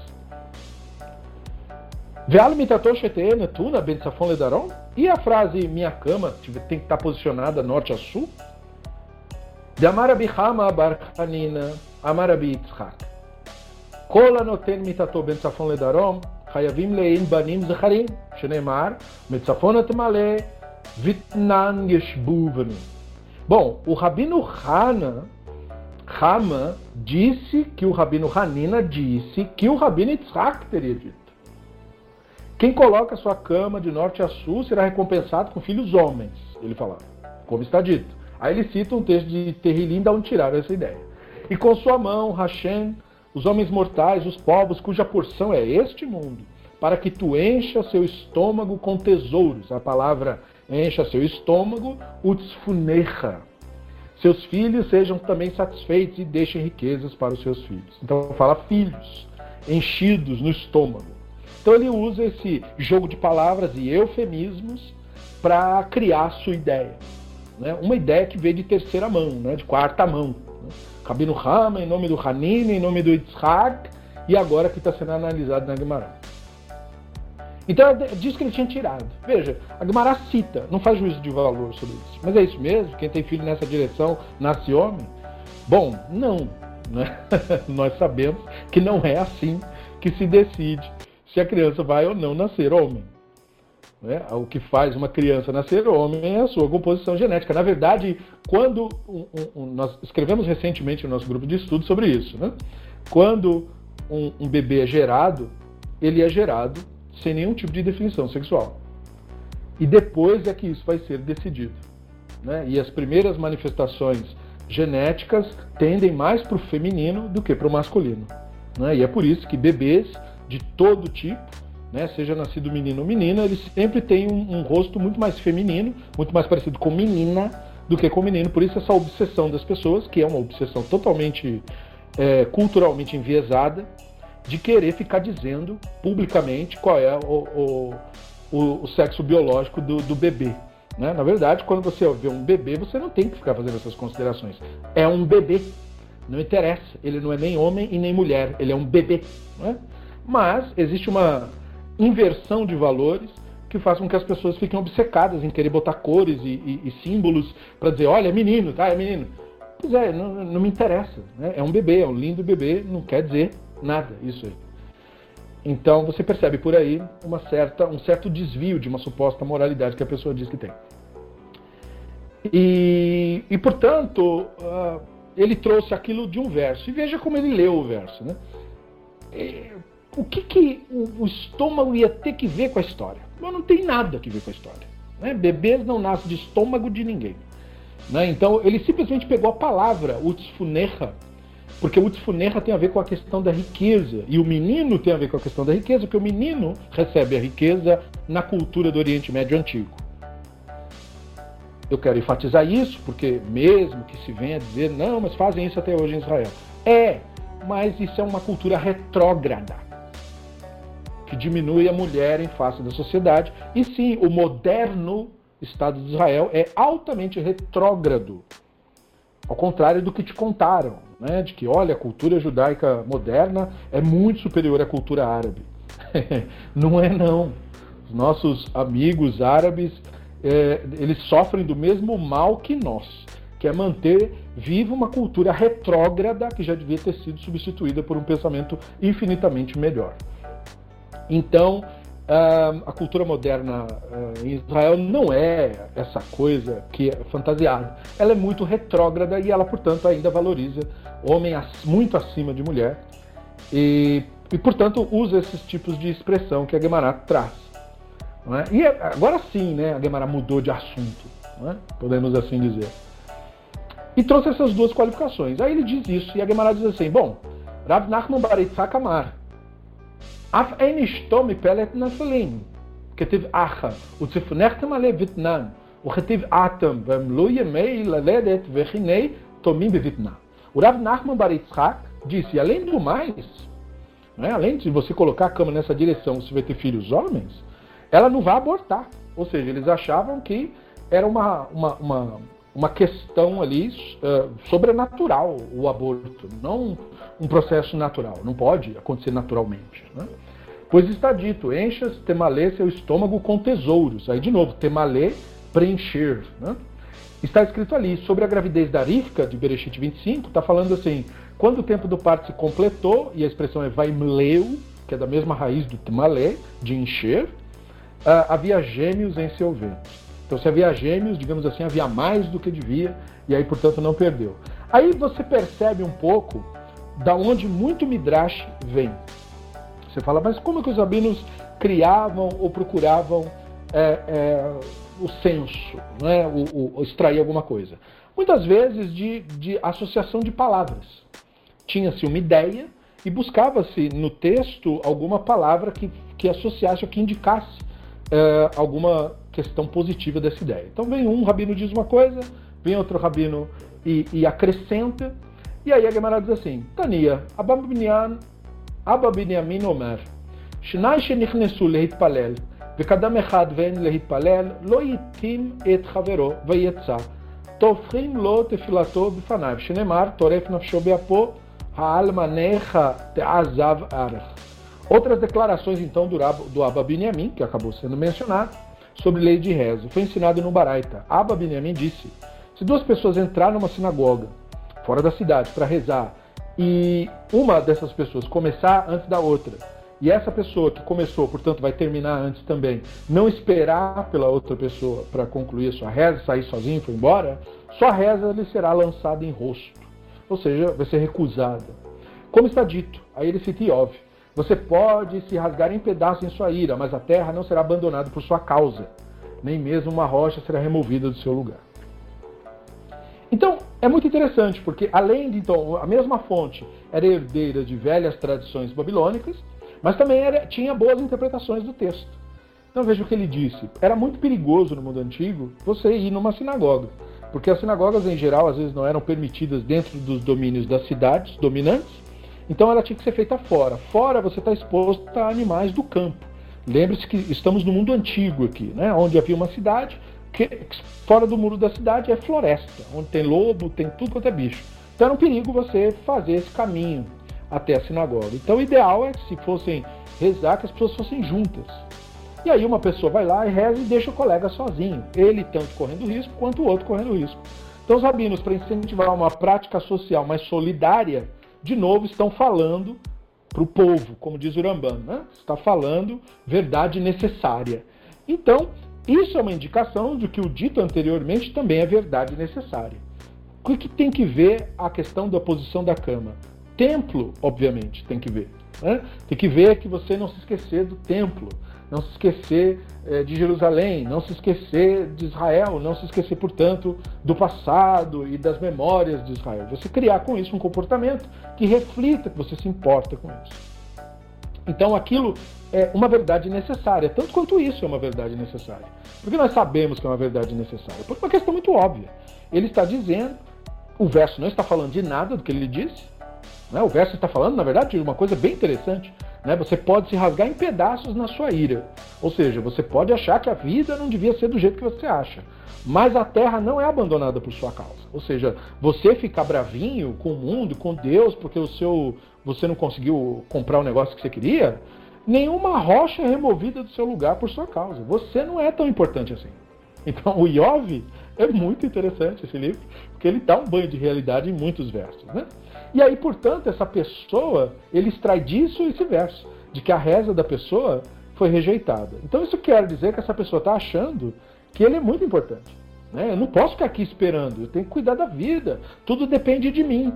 Vealo mitatou shetene tuna ben safon ledaron? E a frase minha cama tem que estar posicionada norte a sul? De Amarabi Hama bar Hanina, Amarabi Yitzhak. כל הנותן מיתתו בין צפון לדרום, חייבים לעין בנים זכרים, שנאמר, מצפון תמלא, vitnan yeshbuvanu. Bom, o Rabino Hana, Hama disse que o Rabino Hanina disse que o Rabino Yitzhak teria dito. Quem coloca sua cama de norte a sul será recompensado com filhos homens, ele falava, como está dito. Aí ele cita um texto de Terrilim, da onde tiraram essa ideia. E com sua mão, Hashem os homens mortais, os povos cuja porção é este mundo, para que tu encha seu estômago com tesouros. A palavra encha seu estômago, utsfunecha. Seus filhos sejam também satisfeitos e deixem riquezas para os seus filhos. Então fala filhos, enchidos no estômago. Então ele usa esse jogo de palavras e eufemismos para criar sua ideia. Né? Uma ideia que veio de terceira mão, né? de quarta mão. Rabino Hama, em nome do Hanine, em nome do Yitzhak, e agora que está sendo analisado na Gemara. Então diz que ele tinha tirado. Veja, a Gemara cita, não faz juízo de valor sobre isso. Mas é isso mesmo? Quem tem filho nessa direção nasce homem? Bom, não. Né? Nós sabemos que não é assim que se decide se a criança vai ou não nascer homem. Né? O que faz uma criança nascer homem é a sua composição genética. Na verdade, quando um, um, nós escrevemos recentemente no nosso grupo de estudo sobre isso, né? quando um, um bebê é gerado, ele é gerado sem nenhum tipo de definição sexual. E depois é que isso vai ser decidido. Né? E as primeiras manifestações genéticas tendem mais para o feminino do que para o masculino. Né? E é por isso que bebês de todo tipo né, seja nascido menino ou menina, ele sempre tem um, um, rosto muito mais feminino, muito mais parecido com menina do que com menino. Por isso essa obsessão das pessoas, que é uma obsessão totalmente é, culturalmente enviesada, de querer ficar dizendo publicamente qual é o, o, o sexo biológico do, do bebê. Né? Na verdade, quando você vê um bebê, você não tem que ficar fazendo essas considerações. É um bebê. Não interessa. Ele não é nem homem e nem mulher. Ele é um bebê. Né? Mas existe uma inversão de valores que faz com que as pessoas fiquem obcecadas em querer botar cores e, e, e símbolos para dizer, olha, é menino, tá? É menino. Pois é, não, não me interessa. Né? É um bebê, é um lindo bebê, não quer dizer nada isso aí. Então você percebe por aí uma certa, um certo desvio de uma suposta moralidade que a pessoa diz que tem. E, e portanto, uh, ele trouxe aquilo de um verso. E veja como ele leu o verso. Né? o que, que o, o, estômago ia ter que ver com a história? Não tem nada que ver com a história. Né? Bebês não nascem de estômago de ninguém. Né? Então ele simplesmente pegou a palavra utsfunecha, porque o utsfunecha tem a ver com a questão da riqueza, e o menino tem a ver com a questão da riqueza, porque o menino recebe a riqueza na cultura do Oriente Médio Antigo. Eu quero enfatizar isso, porque mesmo que se venha dizer, não, mas fazem isso até hoje em Israel. É, mas isso é uma cultura retrógrada que diminui a mulher em face da sociedade. E sim, o moderno Estado de Israel é altamente retrógrado. Ao contrário do que te contaram, né? de que, olha, a cultura judaica moderna é muito superior à cultura árabe. não é não. Os nossos amigos árabes, é, eles sofrem do mesmo mal que nós, que é manter viva uma cultura retrógrada que já devia ter sido substituída por um pensamento infinitamente melhor. Então, a cultura moderna em Israel não é essa coisa que é fantasiada. Ela é muito retrógrada e ela, portanto, ainda valoriza homem muito acima de mulher e, e portanto, usa esses tipos de expressão que a Gemara traz. É? E agora sim, né, a Gemara mudou de assunto, é? podemos assim dizer. E trouxe essas duas qualificações. Aí ele diz isso, e a Gemara diz assim: bom, Rav Nachman Baritzak Amar, אף אין אשתו מפלט נפלים. כתיב אחא, וצפונכתם עלי ותנן, וכתיב אתם, והם לא ימי ללדת וכיני תומים בבטנה. O Rav Nachman Bar Yitzhak disse, além do mais, né, além de você colocar a cama nessa direção, você vai ter filhos homens, ela não vai abortar. Ou seja, eles achavam que era uma, uma, uma, uma questão ali uh, sobrenatural o aborto, não um processo natural, não pode acontecer naturalmente. Né? Pois está dito, enchas temalê seu estômago com tesouros. Aí de novo, temalê, preencher. Né? Está escrito ali, sobre a gravidez da Rivka, de Bereshit 25, está falando assim, quando o tempo do parto se completou, e a expressão é vaimleu, que é da mesma raiz do temalé, de encher, uh, havia gêmeos em seu ventre. Então se havia gêmeos, digamos assim, havia mais do que devia, e aí, portanto, não perdeu. Aí você percebe um pouco da onde muito Midrash vem. Você fala, mas como que os rabinos criavam ou procuravam é, é, o senso, né? o, o, extrair alguma coisa? Muitas vezes de, de associação de palavras. Tinha-se uma ideia e buscava-se no texto alguma palavra que, que associasse ou que indicasse é, alguma questão positiva dessa ideia. Então vem um rabino diz uma coisa, vem outro rabino e, e acrescenta, e aí a Gemara diz assim: Tania, Ababinyan, Ababinyamin Omer, Shnai Shenichnesu Lehitpalel, Vekadam Echad Ven Lehitpalel, Lo Yitim Et Havero Veyetza, Tofrim Lo Tefilato Bifanav, Shinemar, Toref Nafsho Beapo, Haalmanecha Teazav Arach. Outras declarações, então, do, do Abba Binyamin, que acabou sendo mencionado, sobre lei de rezo, foi ensinado no Baraita. Abba Binyamin disse: se duas pessoas entrar numa sinagoga fora da cidade para rezar e uma dessas pessoas começar antes da outra, e essa pessoa que começou, portanto, vai terminar antes também, não esperar pela outra pessoa para concluir a sua reza, sair sozinho e foi embora, sua reza lhe será lançada em rosto, ou seja, vai ser recusada. Como está dito, aí ele cita Iov, você pode se rasgar em pedaços em sua ira, mas a terra não será abandonada por sua causa, nem mesmo uma rocha será removida do seu lugar. Então, é muito interessante, porque além de então, a mesma fonte era herdeira de velhas tradições babilônicas, mas também era, tinha boas interpretações do texto. Então veja o que ele disse. Era muito perigoso no mundo antigo você ir numa sinagoga, porque as sinagogas em geral às vezes não eram permitidas dentro dos domínios das cidades dominantes, então ela tinha que ser feita fora. Fora você está exposto a animais do campo. Lembre-se que estamos no mundo antigo aqui, né? onde havia uma cidade, que fora do muro da cidade é floresta, onde tem lobo, tem tudo quanto é bicho. Então era um perigo você fazer esse caminho até a sinagoga. Então o ideal é que se fossem rezar, que as pessoas fossem juntas. E aí uma pessoa vai lá e reza e deixa o colega sozinho. Ele tanto correndo risco quanto o outro correndo risco. Então os rabinos, para incentivar uma prática social mais solidária, de novo estão falando para o povo, como diz o Rambam, né? está falando verdade necessária. Então, isso é uma indicação de que o dito anteriormente também é verdade necessária. O que tem que ver a questão da posição da cama? Templo, obviamente, tem que ver. Né? Tem que ver que você não se esquecer do templo, não se esquecer é, de Jerusalém, não se esquecer de Israel, não se esquecer, portanto, do passado e das memórias de Israel. Você criar com isso um comportamento que reflita que você se importa com isso. Então aquilo é uma verdade necessária, tanto quanto isso é uma verdade necessária. Por que nós sabemos que é uma verdade necessária? Por uma questão muito óbvia. Ele está dizendo, o verso não está falando de nada do que ele disse, né? o verso está falando, na verdade, de uma coisa bem interessante. Né? Você pode se rasgar em pedaços na sua ira. Ou seja, você pode achar que a vida não devia ser do jeito que você acha. Mas a terra não é abandonada por sua causa. Ou seja, você ficar bravinho com o mundo, com Deus, porque o seu, você não conseguiu comprar o negócio que você queria, nenhuma rocha é removida do seu lugar por sua causa. Você não é tão importante assim. Então, o Iov é muito interessante esse livro, porque ele dá um banho de realidade em muitos versos. Né? E aí, portanto, essa pessoa, ele extrai disso esse verso, de que a reza da pessoa foi rejeitada. Então, isso quer dizer que essa pessoa está achando que ele é muito importante. Né? Eu não posso ficar aqui esperando, eu tenho que cuidar da vida, tudo depende de mim.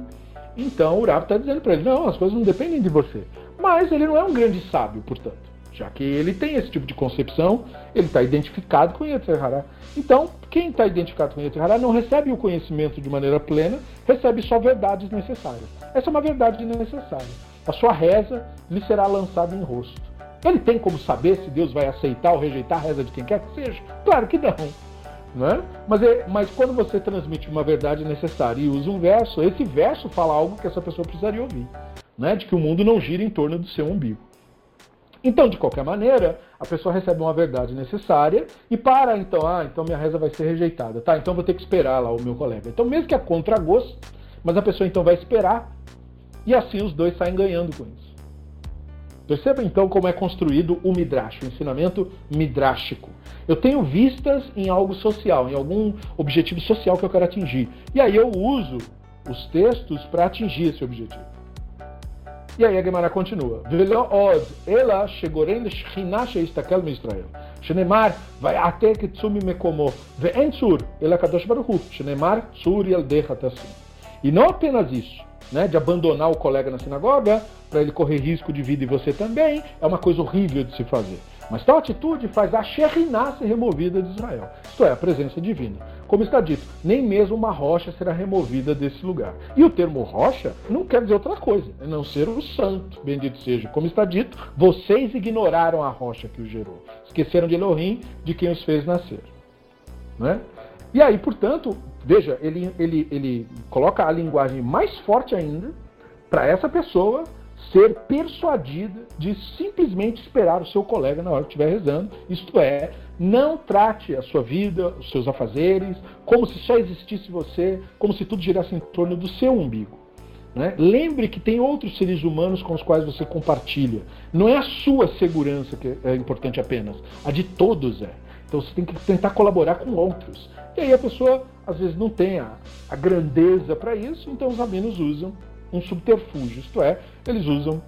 Então o Rav está dizendo para ele: não, as coisas não dependem de você. Mas ele não é um grande sábio, portanto. Já que ele tem esse tipo de concepção, ele está identificado com Yetzirah. Então, quem está identificado com Yetzirah não recebe o conhecimento de maneira plena, recebe só verdades necessárias. Essa é uma verdade necessária. A sua reza lhe será lançada em rosto. Ele tem como saber se Deus vai aceitar ou rejeitar a reza de quem quer que seja? Claro que não. Né? Mas, é, mas quando você transmite uma verdade necessária e usa um verso, esse verso fala algo que essa pessoa precisaria ouvir, né? de que o mundo não gira em torno do seu umbigo. Então, de qualquer maneira, a pessoa recebe uma verdade necessária e para, então, ah, então minha reza vai ser rejeitada. Tá, então vou ter que esperar lá o meu colega. Então, mesmo que é contra gosto, mas a pessoa então vai esperar e assim os dois saem ganhando com isso. Perceba então como é construído o midrash, o ensinamento midrástico. Eu tenho vistas em algo social, em algum objetivo social que eu quero atingir. E aí eu uso os textos para atingir esse objetivo. E aí a Gemara continua. Velo od ela shegoren shchina sheistakel Israel. Shenemar vai até que tsumi mekomo ve'en tzur ela kadosh baruch hu. Shenemar tzur yaldecha tassim. E não apenas isso, né, de abandonar o colega na sinagoga para ele correr risco de vida e você também, é uma coisa horrível de se fazer. Mas tal atitude faz a Shekhinah ser removida de Israel, isto é, a presença divina. Como está dito, nem mesmo uma rocha será removida desse lugar. E o termo rocha não quer dizer outra coisa, a não ser o santo, bendito seja. Como está dito, vocês ignoraram a rocha que o gerou. Esqueceram de Elohim, de quem os fez nascer. Né? E aí, portanto, veja, ele, ele, ele coloca a linguagem mais forte ainda para essa pessoa ser persuadida de simplesmente esperar o seu colega na hora que estiver rezando. Isto é, não trate a sua vida, os seus afazeres, como se só existisse você, como se tudo girasse em torno do seu umbigo. Né? Lembre que tem outros seres humanos com os quais você compartilha. Não é a sua segurança que é importante apenas, a de todos é. Então você tem que tentar colaborar com outros. E aí a pessoa às vezes não tem a, a grandeza para isso, então os rabinos usam um subterfúgio, isto é, eles usam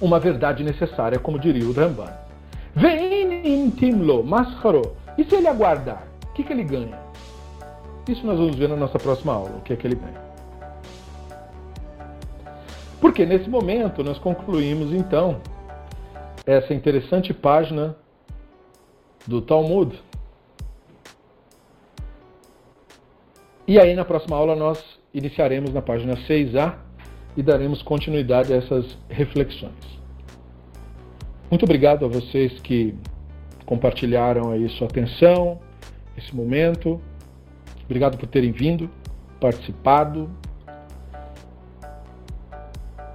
uma verdade necessária, como diria o Ramban. Timlo Mascharo. E se ele aguardar, o que, que ele ganha? Isso nós vamos ver na nossa próxima aula, o que é que ele ganha. Porque nesse momento nós concluímos então essa interessante página do Talmud. E aí na próxima aula nós iniciaremos na página 6a e daremos continuidade a essas reflexões. Muito obrigado a vocês que compartilharam aí sua atenção, esse momento. Obrigado por terem vindo, participado.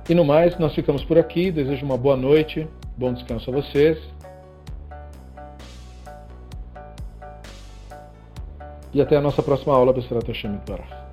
E no mais, nós ficamos por aqui. Desejo uma boa noite, bom descanso a vocês. E até a nossa próxima aula, Besserat Hashem Barach.